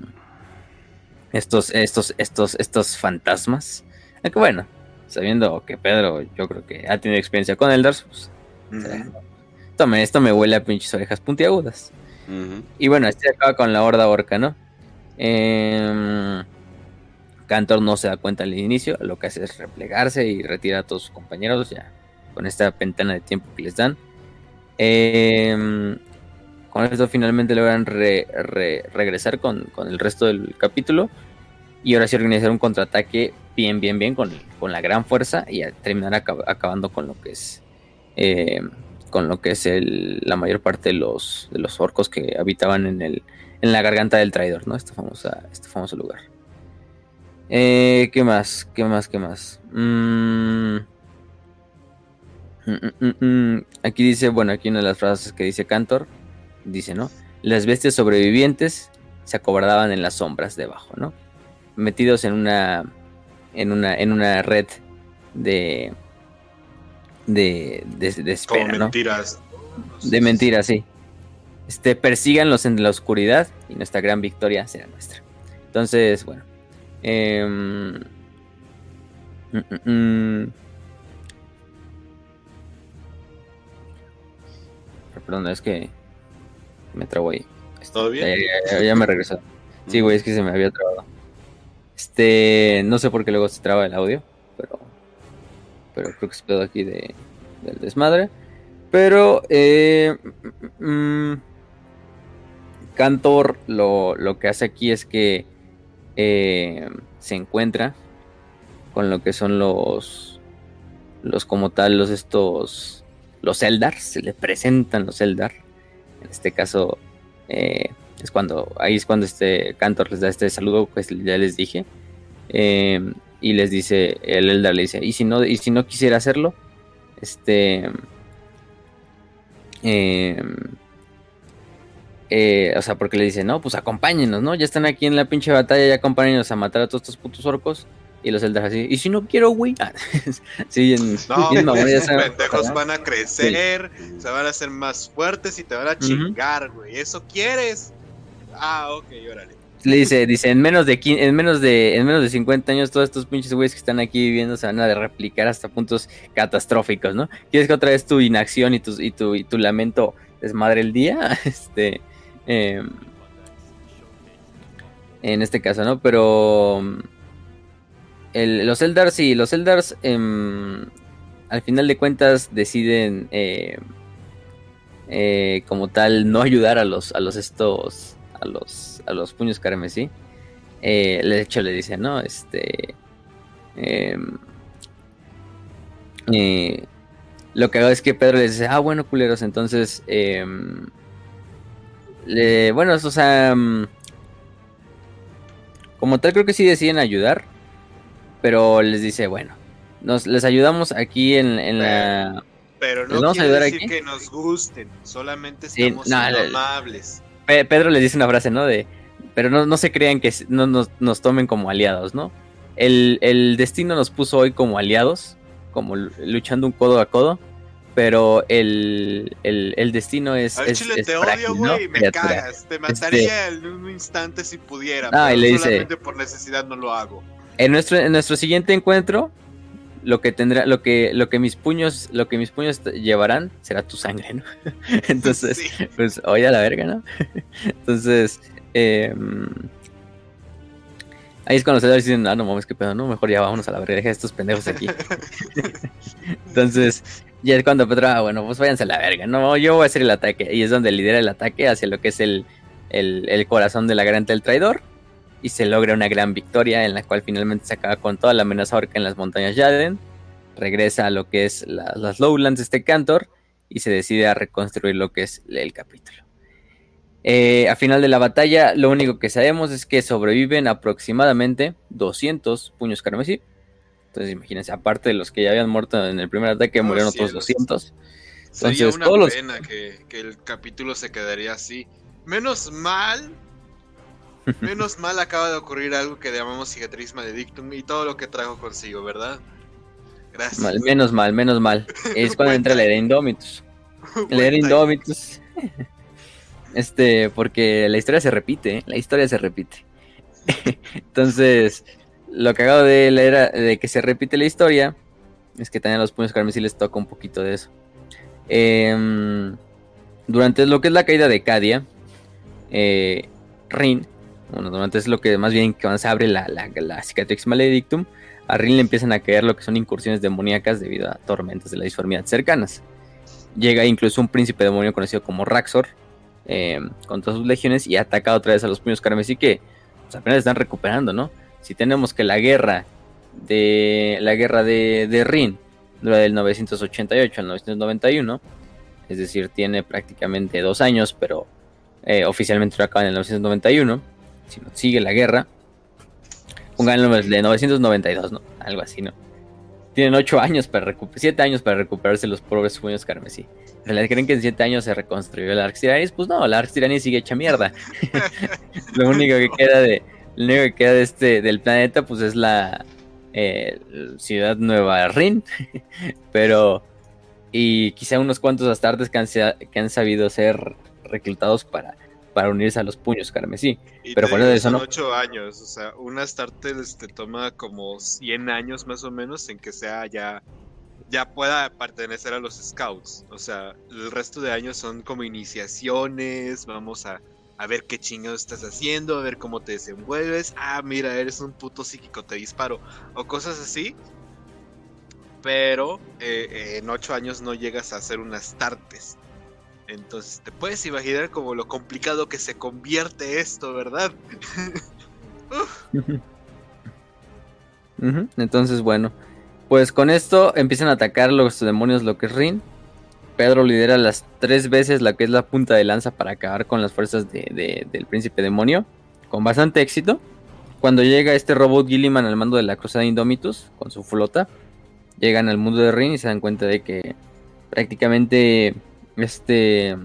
estos, estos, estos, estos fantasmas. Aunque bueno, sabiendo que Pedro, yo creo que ha tenido experiencia con Eldars, pues, esto, me, huele a pinches orejas puntiagudas. Y bueno, este acaba con la horda orca, ¿no? Eh, Cantor no se da cuenta al inicio, lo que hace es replegarse y retirar a todos sus compañeros ya con esta ventana de tiempo que les dan. Em, con esto finalmente logran regresar con, con, el resto del capítulo y ahora sí organizar un contraataque bien, bien, bien con, con la gran fuerza y terminar acabando con lo que es eh, con lo que es la mayor parte de los, de los orcos que habitaban en, el, en la garganta del traidor, ¿no? Este, famosa, este famoso lugar. Eh, ¿Qué más? ¿Qué más? ¿Qué más? Mm. Mm, mm, aquí dice, bueno, aquí una de las frases que dice Cantor, dice, ¿no? Las bestias sobrevivientes se acobardaban en las sombras debajo, ¿no? Metidos en una, en una, en una red de, de, de, de espera, Como ¿no? mentiras. De mentiras, sí. Este, persíganlos en la oscuridad y nuestra gran victoria será nuestra. Entonces, bueno. em, mm, mm, mm. Perdón, es que me trabo ahí. ¿Todo bien? Ya, ya- ya- ya me regresó. Sí, güey, es que se me había trabado. Este, no sé por qué luego se traba el audio, pero, pero creo que es pedo aquí de, del desmadre. Pero, eh, mm, Cantor lo, lo que hace aquí es que eh, se encuentra con lo que son los, los como tal, los estos, los Eldar, se le presentan los Eldar. En este caso, eh, es cuando, ahí es cuando este Cantor les da este saludo, pues ya les dije. Eh, y les dice, el Eldar le dice, y si no, y si no quisiera hacerlo, este... eh, eh, o sea, porque le dice, no, pues acompáñenos, ¿no? Ya están aquí en la pinche batalla, ya acompáñenos a matar a todos estos putos orcos. Y los Eldar así, y si no quiero, güey. Ah, sí, en, No, bien mamón, esos pendejos van a crecer, se van a hacer más fuertes y te van a chingar, güey. ¿Eso quieres? Ah, ok, órale. Le dice, dice, en menos de en menos de, en menos de 50 años, todos estos pinches güeyes que están aquí viviendo se van a replicar hasta puntos catastróficos, ¿no? ¿Quieres que otra vez tu inacción y tu, y tu, y tu lamento desmadre el día? Este. em, en este caso, ¿no? Pero. Los Eldars, sí, los Eldars. em, al final de cuentas deciden. eh, eh, como tal, no ayudar a los, a los estos. A los, a los puños carmesí. Eh, de hecho, le dice, ¿no? Este. em, lo que hago es que Pedro les dice, ah, bueno, culeros, entonces. em, le- bueno, o sea. como tal, creo que sí deciden ayudar. Pero les dice, bueno, nos, les ayudamos aquí en, en la. Pero ¿Les no vamos quiere decir aquí? que nos gusten, solamente Sí, estamos no, amables. Pe- Pedro les dice una frase, ¿no? De, pero no, no se crean que no nos, nos tomen como aliados, ¿no? El, el destino nos puso hoy como aliados, como luchando un codo a codo, pero el, el, el destino es, Al es, chile es te frágil, odio, ¿no? güey, me Criatura. cagas. Te mataría en un instante si pudiera. Ah, y le dice- solamente por necesidad no lo hago. En nuestro, en nuestro siguiente encuentro, lo que tendrá, lo que, lo que mis puños, lo que mis puños llevarán será tu sangre, ¿no? Entonces, Sí. pues, oye a la verga, ¿no? Entonces, eh, ahí es cuando se dicen, ah, no mames, qué pedo, no, mejor ya vámonos a la verga, deja a estos pendejos aquí. Entonces, ya es cuando Pedro, ah, bueno, pues váyanse a la verga, no, yo voy a hacer el ataque. Y es donde lidera el ataque hacia lo que es el, el, el corazón de la garganta del traidor. Y se logra una gran victoria en la cual finalmente se acaba con toda la amenaza orca en las montañas Yaden. Regresa a lo que es la- las Lowlands este Cantor y se decide a reconstruir lo que es el capítulo. Eh, a final de la batalla, lo único que sabemos es que sobreviven aproximadamente 200 puños carmesí. Entonces, imagínense, aparte de los que ya habían muerto en el primer ataque, Oh, murieron otros cielos. 200. Sería Entonces, una todos los- pena que, que el capítulo se quedaría así. Menos mal. Menos mal acaba de ocurrir algo que llamamos cicatriz maledictum y todo lo que trajo consigo, ¿verdad? Gracias. Mal, menos mal, menos mal. Es cuando entra la era Indomitus. Leer timing. Indomitus. Este, porque la historia se repite, ¿eh? la historia se repite. Entonces, lo cagado de la era de que se repite la historia es que también a los puños carmesí les toca un poquito de eso. Em, durante lo que es la caída de Cadia, eh, Rin, bueno, durante es lo que más bien cuando se abre la, la, la cicatrix maledictum, a Rin le empiezan a caer lo que son incursiones demoníacas debido a tormentas de la disformidad cercanas. Llega incluso un príncipe demonio conocido como Raxor eh, con todas sus legiones y ataca otra vez a los puños carmesí que pues, apenas están recuperando, ¿no? Si tenemos que la guerra de la guerra de, de Rin dura del 988 al 991, es decir, tiene prácticamente dos años, pero eh, oficialmente lo acaba en el 991. Si no sigue la guerra, pónganlo de 992, ¿no? Algo así, ¿no? Tienen ocho años para recuperar, siete años para recuperarse los pobres puños carmesí. ¿En realidad creen que en 7 años se reconstruyó el Arx Tyrannis? Pues no, el Arx Tyrannis sigue hecha mierda. lo único que queda de. Lo único que queda de este, del planeta, pues es la eh, ciudad Nueva Rin. Pero. Y quizá unos cuantos astartes que han, que han sabido ser reclutados para para unirse a los puños carmesí. pero fuera de eso no. 8 años, o sea, un Astarte te toma como 100 años más o menos en que sea ya ya pueda pertenecer a los scouts. O sea, el resto de años son como iniciaciones, vamos a, a ver qué chingados estás haciendo, a ver cómo te desenvuelves. Ah, mira, eres un puto psíquico, te disparo. O cosas así. Pero eh, en 8 años no llegas a hacer unas tartes. Entonces te puedes imaginar como lo complicado que se convierte esto, ¿verdad? Entonces, bueno, pues con esto empiezan a atacar los demonios lo que es Rin. Pedro lidera las tres veces la que es la punta de lanza para acabar con las fuerzas del príncipe demonio, con bastante éxito. Cuando llega este robot Gilliman al mando de la cruzada Indomitus con su flota, llegan al mundo de Rin y se dan cuenta de que prácticamente este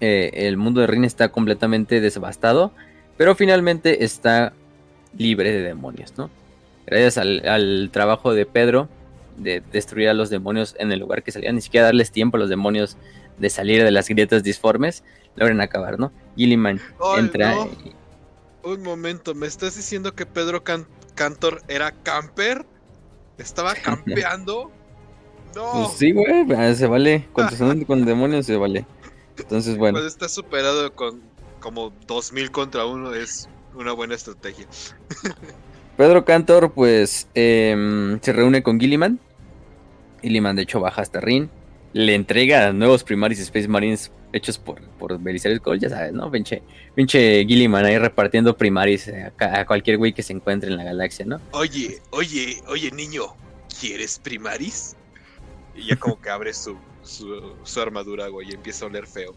eh, el mundo de Rin está completamente devastado, pero finalmente está libre de demonios, ¿no? Gracias al, trabajo de Pedro de destruir a los demonios en el lugar que salían, ni siquiera darles tiempo a los demonios de salir de las grietas disformes, logran acabar, ¿no? Gilliman entra. Un momento, ¿me estás diciendo que Pedro Cantor era camper? ¿Estaba campeando? Pues sí, güey, ah, se vale. Cuando son con demonios se vale. Entonces, bueno. Cuando está superado con como 2000 contra uno es una buena estrategia. Pedro Cantor, pues, em, se reúne con Gilliman. Gilliman, de hecho, baja hasta Rin. Le entrega nuevos Primaris Space Marines hechos por, por Belisarius Cole, ya sabes, ¿no? Pinche, pinche Gilliman ahí repartiendo Primaris a, a cualquier güey que se encuentre en la galaxia, ¿no? Oye, oye, oye, niño, ¿quieres Primaris? Y ya como que abre su, su, armadura, güey, y empieza a oler feo.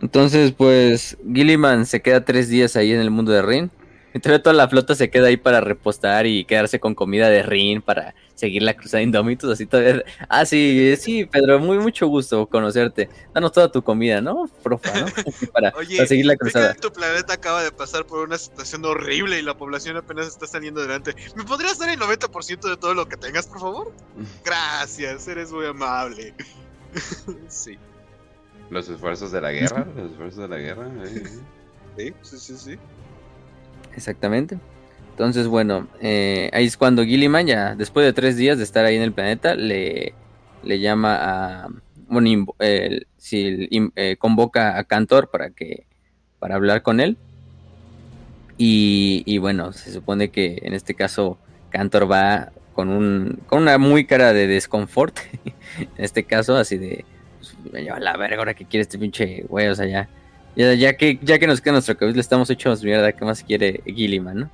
Entonces, pues, Gilliman se queda tres días ahí en el mundo de Rin. Entonces toda la flota se queda ahí para repostar y quedarse con comida de Rin para seguir la cruzada de Indómitos, así todavía. Ah, sí, sí, Pedro, muy mucho gusto conocerte. Danos toda tu comida, ¿no? Profa, ¿no? Para, seguir la cruzada. tu planeta acaba de pasar por una situación horrible y la población apenas está saliendo adelante. ¿Me podrías dar el 90% de todo lo que tengas, por favor? Gracias, eres muy amable. sí. Los esfuerzos de la guerra, los esfuerzos de la guerra. Sí, sí, sí, sí. Exactamente. Entonces, bueno, eh, ahí es cuando Gilliman, ya después de tres días de estar ahí en el planeta, le, le llama a. Bueno, si, eh, convoca a Cantor para que para hablar con él. Y, y, bueno, se supone que en este caso Cantor va con, un, con una muy cara de desconfort. en este caso, así de. Pues, me lleva la verga ahora que quiere este pinche güey, o sea, ya. Ya, que, ya que nos queda nuestro cabello, estamos hechos mierda, ¿qué más quiere Gilliman, no?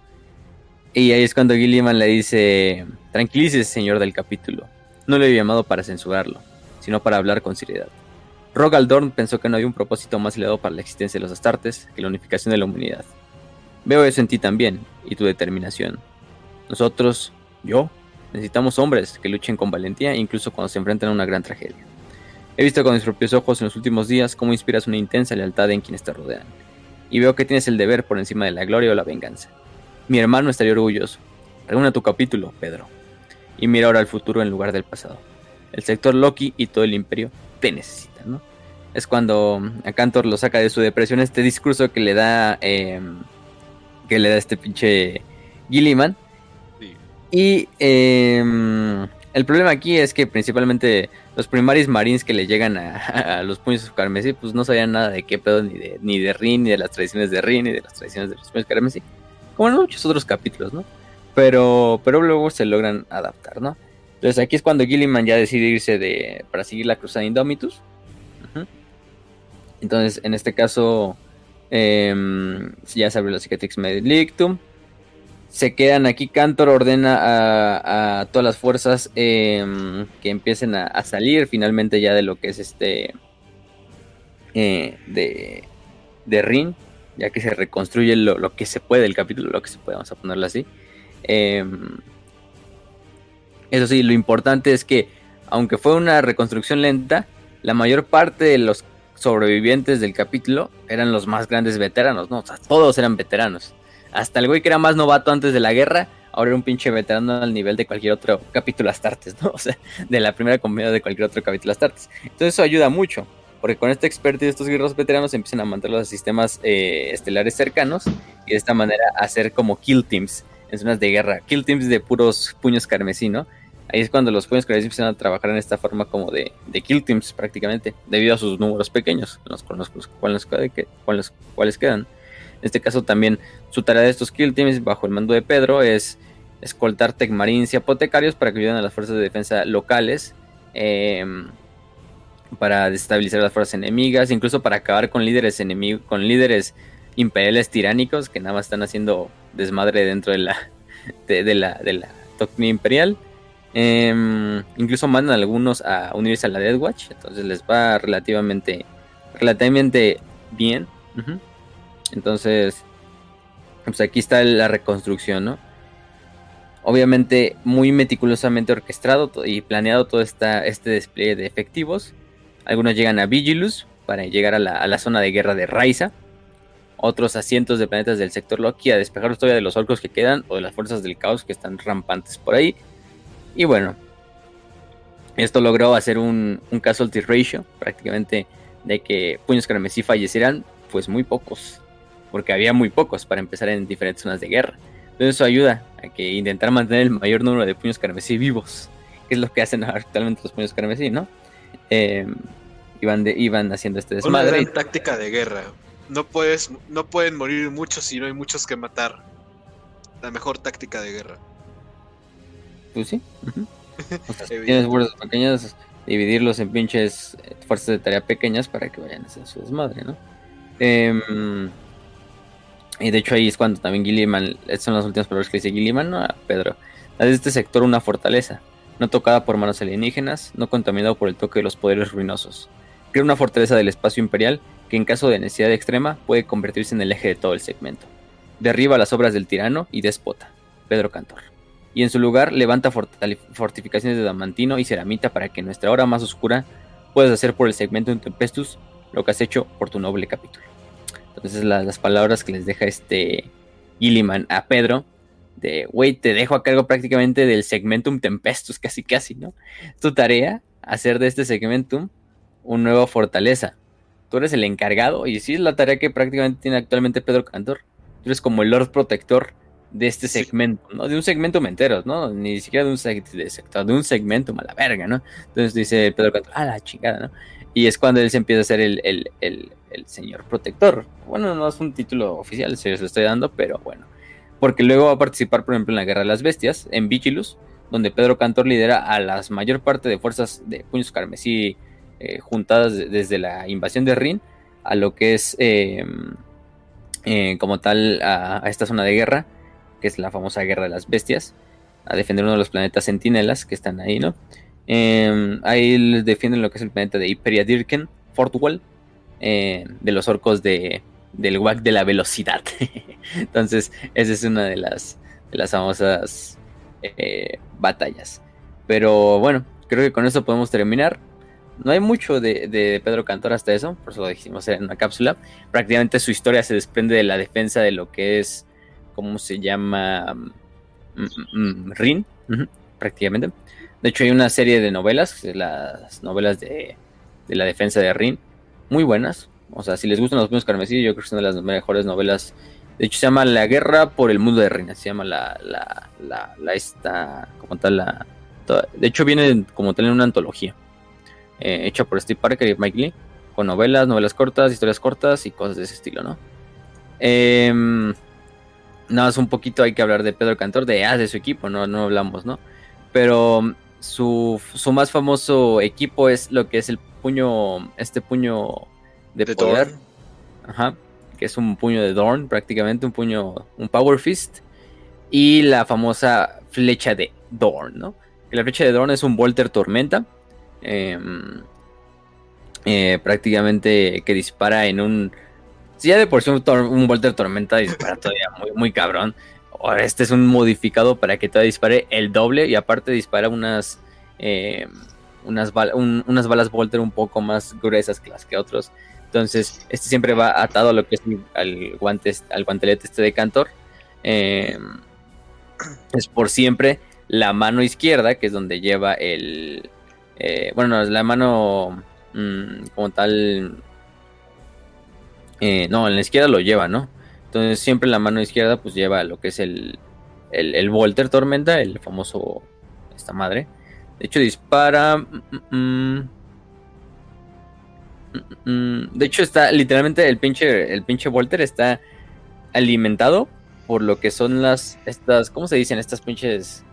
Y ahí es cuando Gilliman le dice, tranquilícese señor del capítulo, no le he llamado para censurarlo, sino para hablar con seriedad. Rogaldorn pensó que no había un propósito más elevado para la existencia de los Astartes que la unificación de la humanidad. Veo eso en ti también, y tu determinación. Nosotros, yo, necesitamos hombres que luchen con valentía incluso cuando se enfrentan a una gran tragedia. He visto con mis propios ojos en los últimos días cómo inspiras una intensa lealtad en quienes te rodean, y veo que tienes el deber por encima de la gloria o la venganza. Mi hermano estaría orgulloso. Reúna tu capítulo, Pedro. Y mira ahora el futuro en lugar del pasado. El sector Loki y todo el imperio te necesitan, ¿no? Es cuando a Cantor lo saca de su depresión este discurso que le da em, que le da este pinche Gilliman. Y em, el problema aquí es que principalmente los primaris marines que le llegan a, los puños carmesí, pues no sabían nada de qué pedo, ni de, ni de Rin, ni de las tradiciones de Rin, ni de las tradiciones de los puños carmesí como en muchos otros capítulos, ¿no? Pero, pero luego se logran adaptar, ¿no? Entonces aquí es cuando Gilliman ya decide irse de, para seguir la cruzada Indomitus. Entonces, en este caso, em, ya se abrió la Cicatrix Medictum. Se quedan aquí, Cantor ordena a, todas las fuerzas em, que empiecen a, salir finalmente ya de lo que es este... Eh, de, de Rin ya que se reconstruye lo, que se puede el capítulo, lo que se puede, vamos a ponerlo así. Em, eso sí, lo importante es que aunque fue una reconstrucción lenta, la mayor parte de los sobrevivientes del capítulo eran los más grandes veteranos, ¿no? Todos eran veteranos. Hasta el güey que era más novato antes de la guerra, ahora era un pinche veterano al nivel de cualquier otro capítulo Astartes, ¿no? O sea, de la primera comedia de cualquier otro capítulo Astartes. Entonces eso ayuda mucho, porque con este experto y estos guerreros veteranos empiezan a mantener los sistemas eh, estelares cercanos y de esta manera hacer como kill teams en zonas de guerra, kill teams de puros puños carmesí, ¿no? Ahí es cuando los puños carmesí empiezan a trabajar en esta forma como de, kill teams prácticamente, debido a sus números pequeños, los, con, los, con, con los cuales quedan. En este caso también su tarea de estos kill teams bajo el mando de Pedro es escoltar tecmarines y apotecarios para que ayuden a las fuerzas de defensa locales. Eh, para destabilizar las fuerzas enemigas, incluso para acabar con líderes enemigos, con líderes imperiales tiránicos que nada más están haciendo desmadre dentro de la de, la de la imperial. Em, incluso mandan a algunos a unirse a la Death Watch, entonces les va relativamente relativamente bien. Entonces, pues aquí está la reconstrucción, ¿no? Obviamente muy meticulosamente orquestado y planeado todo esta, este despliegue de efectivos. Algunos llegan a Vigilus para llegar a la, zona de guerra de Raiza. Otros a cientos de planetas del sector Loki a despejar historia de los orcos que quedan o de las fuerzas del caos que están rampantes por ahí. Y bueno, esto logró hacer un, un casualty ratio prácticamente de que puños carmesí fallecieran, pues muy pocos, porque había muy pocos para empezar en diferentes zonas de guerra. Entonces eso ayuda a que intentar mantener el mayor número de puños carmesí vivos, que es lo que hacen actualmente los puños carmesí, ¿no? Eh, iban, de, iban haciendo este desmadre. Una táctica de guerra. No, puedes, no pueden morir muchos si no hay muchos que matar. La mejor táctica de guerra. Pues sí. tienes fuerzas pequeñas, dividirlos en pinches fuerzas de tarea pequeñas para que vayan a hacer su desmadre, ¿no? Em, y de hecho ahí es cuando también Gilliman, estas son las últimas palabras que dice Gilliman, ¿no? Pedro. de este sector una fortaleza no tocada por manos alienígenas, no contaminado por el toque de los poderes ruinosos. Crea una fortaleza del espacio imperial que en caso de necesidad extrema puede convertirse en el eje de todo el segmento. Derriba las obras del tirano y despota, Pedro Cantor. Y en su lugar levanta fortificaciones de damantino y ceramita para que en nuestra hora más oscura puedas hacer por el segmento en Tempestus lo que has hecho por tu noble capítulo. Entonces las, palabras que les deja este Gilliman a Pedro de, güey, te dejo a cargo prácticamente del segmentum tempestus, casi casi, ¿no? Tu tarea, hacer de este segmentum una nueva fortaleza. Tú eres el encargado, y sí es la tarea que prácticamente tiene actualmente Pedro Cantor. Tú eres como el Lord Protector de este segmento, ¿no? De un segmento entero, ¿no? Ni siquiera de un sector, de un segmento a la verga, ¿no? Entonces dice Pedro Cantor, ah, la chingada, ¿no? Y es cuando él se empieza a el, el, el, el señor protector. Bueno, no es un título oficial, se lo estoy dando, pero bueno porque luego va a participar, por ejemplo, en la Guerra de las Bestias, en Vigilus, donde Pedro Cantor lidera a la mayor parte de fuerzas de puños carmesí eh, juntadas desde la invasión de Rin a lo que es em, eh, como tal a, esta zona de guerra, que es la famosa Guerra de las Bestias, a defender uno de los planetas sentinelas que están ahí, ¿no? Em, ahí defienden lo que es el planeta de Hyperia Dirken, Fortwell, eh, de los orcos de del WAC de la velocidad. Entonces, esa es una de las, de las famosas eh, batallas. Pero bueno, creo que con eso podemos terminar. No hay mucho de, Pedro Cantor hasta eso, por eso lo dijimos en una cápsula. Prácticamente su historia se desprende de la defensa de lo que es, ¿cómo se llama? Mm, mm, mm, Rin, prácticamente. De hecho, hay una serie de novelas, las novelas de, de la defensa de Rin, muy buenas, o sea, si les gustan los puños carmesí, yo creo que es una de las mejores novelas. De hecho, se llama La Guerra por el Mundo de Reina. Se llama la, la, la, la esta, como tal, la... de hecho, viene como tal en una antología. Eh, hecha por Steve Parker y Mike Lee. Con novelas, novelas cortas, historias cortas y cosas de ese estilo, ¿no? Eh, nada más un poquito hay que hablar de Pedro Cantor, de, ah, de su equipo, no, no hablamos, ¿no? Pero su, su más famoso equipo es lo que es el puño, este puño de, poder. Ajá. Que es un puño de Dorn, prácticamente, un puño, un Power Fist. Y la famosa flecha de Dorn, ¿no? la flecha de Dorn es un Volter Tormenta. Em, eh, prácticamente que dispara en un. Si ya de por sí un, Volter Tormenta dispara todavía muy, muy cabrón. Este es un modificado para que todavía dispare el doble y aparte dispara unas. Eh, unas, unas balas Volter un poco más gruesas que las que otros. Entonces, este siempre va atado a lo que es al, guante, al guantelete este de Cantor. Eh, es por siempre la mano izquierda, que es donde lleva el... Eh, bueno, no, la mano mm, como tal... Eh, no, en la izquierda lo lleva, ¿no? Entonces siempre la mano izquierda pues lleva lo que es el, el, el Volter Tormenta, el famoso... Esta madre. De hecho dispara... Mm, mm, de hecho está literalmente el pinche, el pinche Volter está alimentado por lo que son las, estas, ¿cómo se dicen? Estas pinches,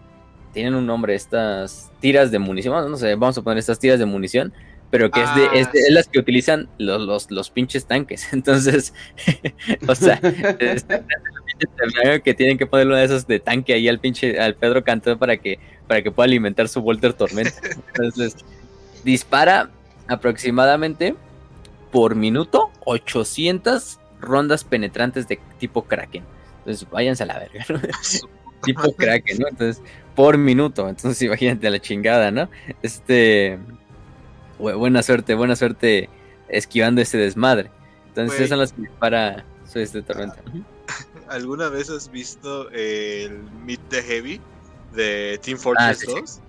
tienen un nombre, estas tiras de munición, no sé, vamos a poner estas tiras de munición, pero que es, de, es, ah, las que utilizan los, los, los pinches tanques. Entonces, o sea, es, que tienen que ponerlo de esos de tanque ahí al pinche, al Pedro Cantor para que, para que pueda alimentar su Volter Tormenta. Entonces, dispara aproximadamente por minuto 800 rondas penetrantes de tipo Kraken. Entonces, váyanse a la verga, ¿no? tipo Kraken, ¿no? Entonces, por minuto. Entonces, imagínate la chingada, ¿no? Este. Buena suerte, buena suerte esquivando ese desmadre. Entonces, esas son las que para su este tormenta. ¿Alguna vez has visto el Meet the Heavy de Team Fortress 2?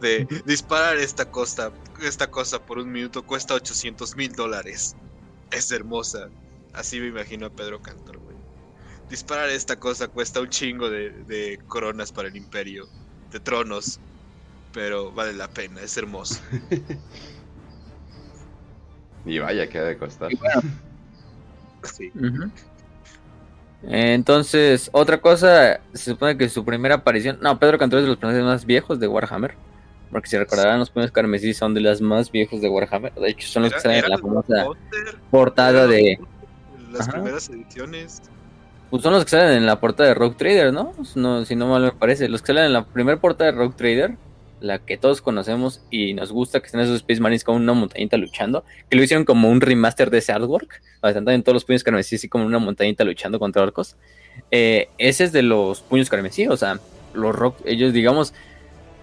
De disparar esta cosa, esta cosa por un minuto cuesta 800 mil dólares. Es hermosa. Así me imagino a Pedro Cantor, güey disparar esta cosa cuesta un chingo de, coronas para el imperio, de tronos, pero vale la pena, es hermoso. y vaya que ha de costar. sí. Entonces, otra cosa, se supone que su primera aparición, no, Pedro Cantor es de los personajes más viejos de Warhammer. Porque si recordarán, los primeros carmesí son de las más viejos de Warhammer. De hecho, son los que salen en la famosa portada de. Las primeras ediciones. Pues son los que salen en la portada de Rogue Trader, ¿no? ¿no? Si no mal me parece. Los que salen en la primera portada de Rogue Trader, la que todos conocemos y nos gusta, que estén esos Space Marines con una montañita luchando, que lo hicieron como un remaster de ese artwork, están también todos los puños carmesí así como una montañita luchando contra orcos. Eh, ese es de los puños carmesí, o sea, los rock, ellos digamos,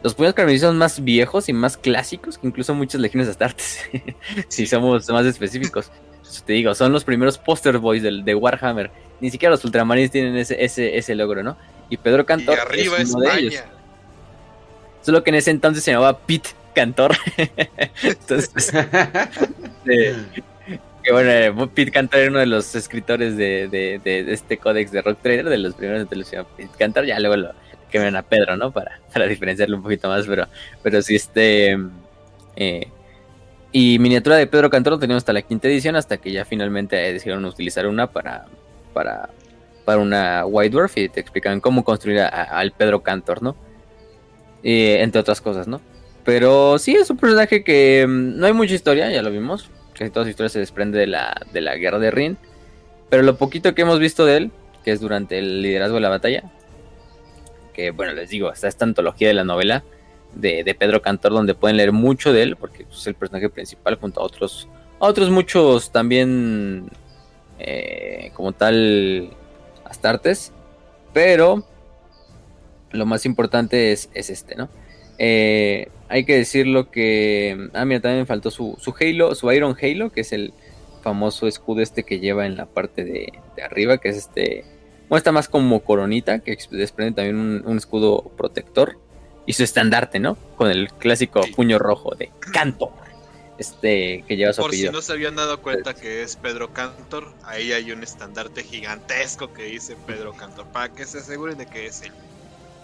los puños carmesí son más viejos y más clásicos que incluso muchas legiones astartes, si somos más específicos. Te digo, son los primeros poster boys de, de Warhammer ni siquiera los ultramarines tienen ese, ese, ese logro, ¿no? Y Pedro Cantor y arriba es uno de ellos. Solo que en ese entonces se llamaba Pete Cantor. entonces, que bueno, Pete Cantor era uno de los escritores de, de, de, este códex de Rock Trader, de los primeros de los Pete Cantor, ya luego lo queman a Pedro, ¿no? Para, para diferenciarlo un poquito más, pero, pero sí este... Eh, y miniatura de Pedro Cantor lo teníamos hasta la quinta edición, hasta que ya finalmente decidieron utilizar una para, para, para una White Dwarf y te explican cómo construir al Pedro Cantor, ¿no? Entre otras cosas, ¿no? Pero sí es un personaje que mm, no hay mucha historia, ya lo vimos. Casi toda su historia se desprende de la, de la guerra de Rin. Pero lo poquito que hemos visto de él, que es durante el liderazgo de la batalla, que bueno, les digo, está esta antología de la novela de, Pedro Cantor, donde pueden leer mucho de él, porque es el personaje principal junto a otros, a otros muchos también eh, como tal Astartes, pero lo más importante es, este, ¿no? Eh, hay que decirlo que. Ah, mira, también me faltó su, su Halo, su Iron Halo, que es el famoso escudo este que lleva en la parte de, arriba, que es este. Muestra más como coronita, que desprende también un, un, escudo protector. Y su estandarte, ¿no? Con el clásico puño rojo de canto este que lleva su Por si no se habían dado cuenta que es Pedro Cantor, ahí hay un estandarte gigantesco que dice Pedro Cantor, para que se aseguren de que es él.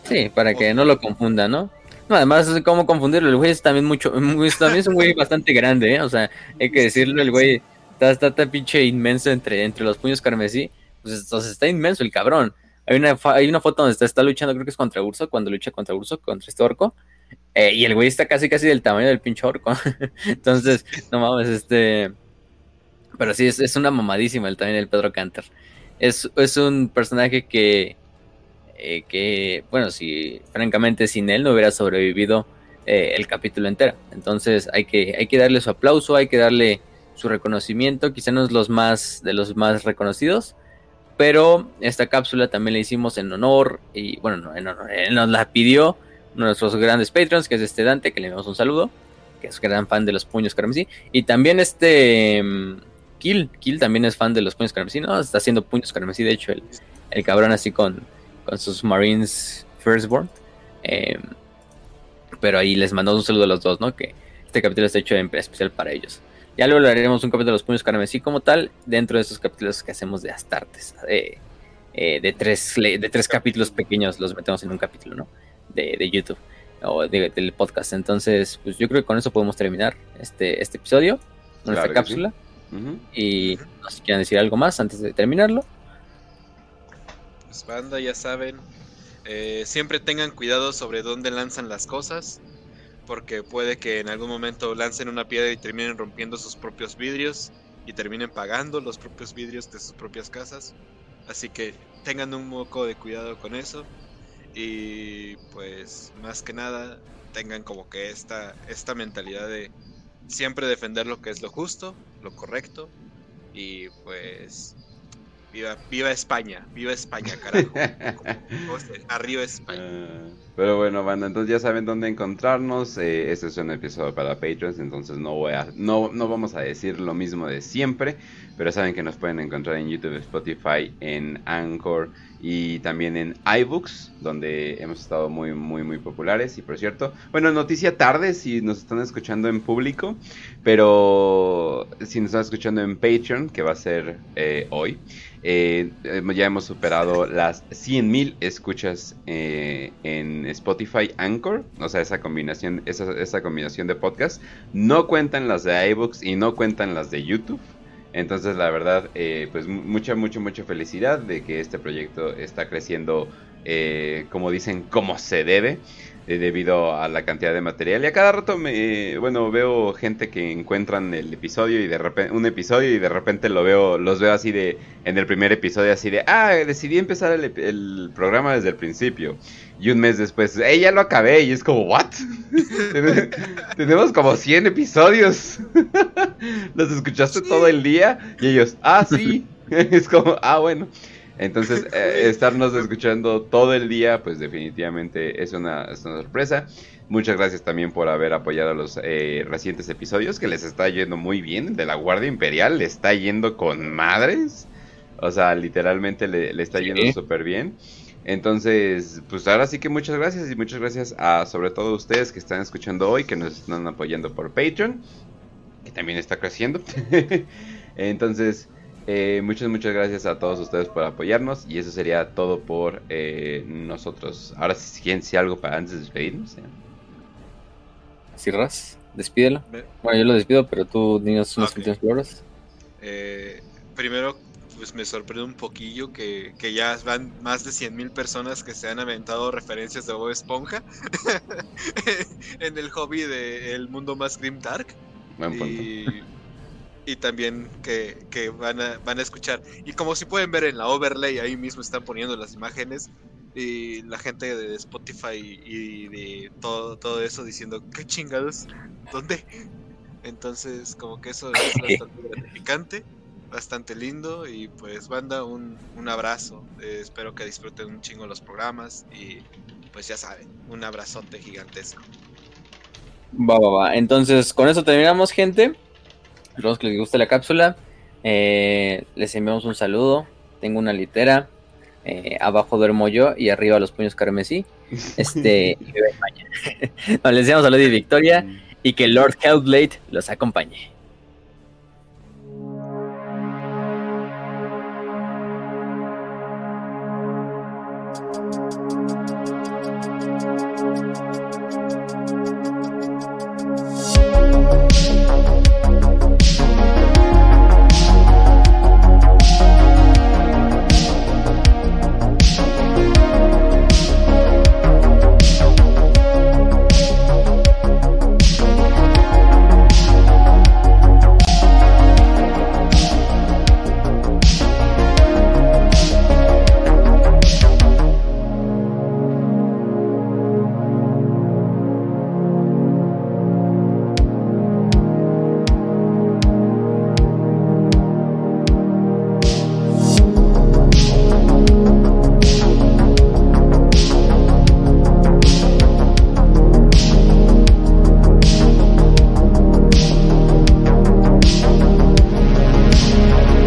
Sí, para que no lo confundan, ¿no? No, además, ¿cómo confundirlo? El güey es también mucho, también es un güey bastante grande, ¿eh? O sea, hay que decirlo, el güey está, está, pinche inmenso entre, entre los puños carmesí, pues está inmenso el cabrón. Hay una, hay una foto donde está, está luchando, creo que es contra Urso, cuando lucha contra Urso, contra este orco, eh, y el güey está casi casi del tamaño del pinche orco. Entonces, no mames, este. Pero sí, es, una mamadísima el también el Pedro Cantor. Es, es un personaje que. Eh, que, bueno, si francamente sin él no hubiera sobrevivido eh, el capítulo entero. Entonces hay que, hay que darle su aplauso, hay que darle su reconocimiento. Quizá no es los más, de los más reconocidos. Pero esta cápsula también la hicimos en honor. Y bueno, no, en honor, él nos la pidió uno de nuestros grandes patrons, que es este Dante, que le damos un saludo. que es gran fan de los puños carmesí. Y también este mm, Kill, Kill también es fan de los puños carmesí, ¿no? Está haciendo puños carmesí, de hecho, el, el cabrón así con, con sus Marines Firstborn. Em, pero ahí les mandamos un saludo a los dos, ¿no? Que este capítulo está hecho en especial para ellos. Ya luego haremos un capítulo de los puños carmesí como tal, dentro de esos capítulos que hacemos de Astartes. Eh, de, tres, de tres capítulos pequeños los metemos en un capítulo, ¿no? De, YouTube o del podcast. Entonces, pues yo creo que con eso podemos terminar este, este episodio, nuestra cápsula. Y no sé si quieren decir algo más antes de terminarlo. Pues banda, ya saben, eh, siempre tengan cuidado sobre dónde lanzan las cosas porque puede que en algún momento lancen una piedra y terminen rompiendo sus propios vidrios y terminen pagando los propios vidrios de sus propias casas. Así que tengan un poco de cuidado con eso y pues más que nada tengan como que esta, esta mentalidad de siempre defender lo que es lo justo, lo correcto y pues Viva, viva España, viva España, carajo. arriba España. Ah, pero bueno, banda, entonces ya saben dónde encontrarnos. Eh, este es un episodio para Patreons, entonces no voy a, no, no vamos a decir lo mismo de siempre. Pero saben que nos pueden encontrar en YouTube, Spotify, en Anchor y también en iBooks, donde hemos estado muy, muy, muy populares. Y por cierto, bueno, noticia tarde si nos están escuchando en público, pero si nos están escuchando en Patreon, que va a ser eh, hoy. Eh, ya hemos superado las 100.000 escuchas eh, en Spotify Anchor, o sea, esa combinación, esa, esa combinación de podcast. No cuentan las de iBooks y no cuentan las de YouTube. Entonces, la verdad, eh, pues mucha, mucha, mucha felicidad de que este proyecto está creciendo, como dicen, como se debe. Eh, debido a la cantidad de material. Y a cada rato me, bueno, veo gente que encuentran el episodio y de repente, un episodio y de repente lo veo, los veo así de, en el primer episodio así de, ah, decidí empezar el, programa desde el principio. Y un mes después, ¡eh, ya lo acabé! Y es como, ¿what? Tenemos como 100 episodios. ¿Los escuchaste todo el día? Y ellos, ah, sí. es como, ah, bueno. Entonces, eh, estarnos escuchando todo el día, pues definitivamente es una, sorpresa. Muchas gracias también por haber apoyado los eh, recientes episodios, que les está yendo muy bien. De la Guardia Imperial le está yendo con madres. O sea, literalmente le, está yendo súper bien. Entonces, pues ahora sí que muchas gracias y muchas gracias a sobre todo ustedes que están escuchando hoy, que nos están apoyando por Patreon, que también está creciendo. Entonces, eh, muchas, muchas gracias a todos ustedes por apoyarnos. Y eso sería todo por eh, nosotros. Ahora, si quieren decir algo para antes de despedirnos. ¿Sí, Ras? Despídelo. Bueno, yo lo despido, pero tú dinos unas últimas palabras. Eh, primero, pues me sorprende un poquillo que, que ya van más de 100.000 personas que se han aventado referencias de Bob Esponja en el hobby del el mundo más grim dark. y y también que, que, van, a, van a escuchar. Y como si pueden ver en la overlay, ahí mismo están poniendo las imágenes y la gente de Spotify y de todo, todo eso diciendo, ¿qué chingados? ¿Dónde? Entonces, como que eso es bastante gratificante, bastante lindo y pues banda, un, un abrazo. Eh, espero que disfruten un chingo los programas y pues ya saben, un abrazote gigantesco. Va, va, va. Entonces, con eso terminamos, gente. Esperamos que les guste la cápsula. Eh, les enviamos un saludo. Tengo una litera. Eh, abajo duermo yo y arriba los puños carmesí. Este, les deseamos salud y victoria. Y que Lord Hellblade los acompañe.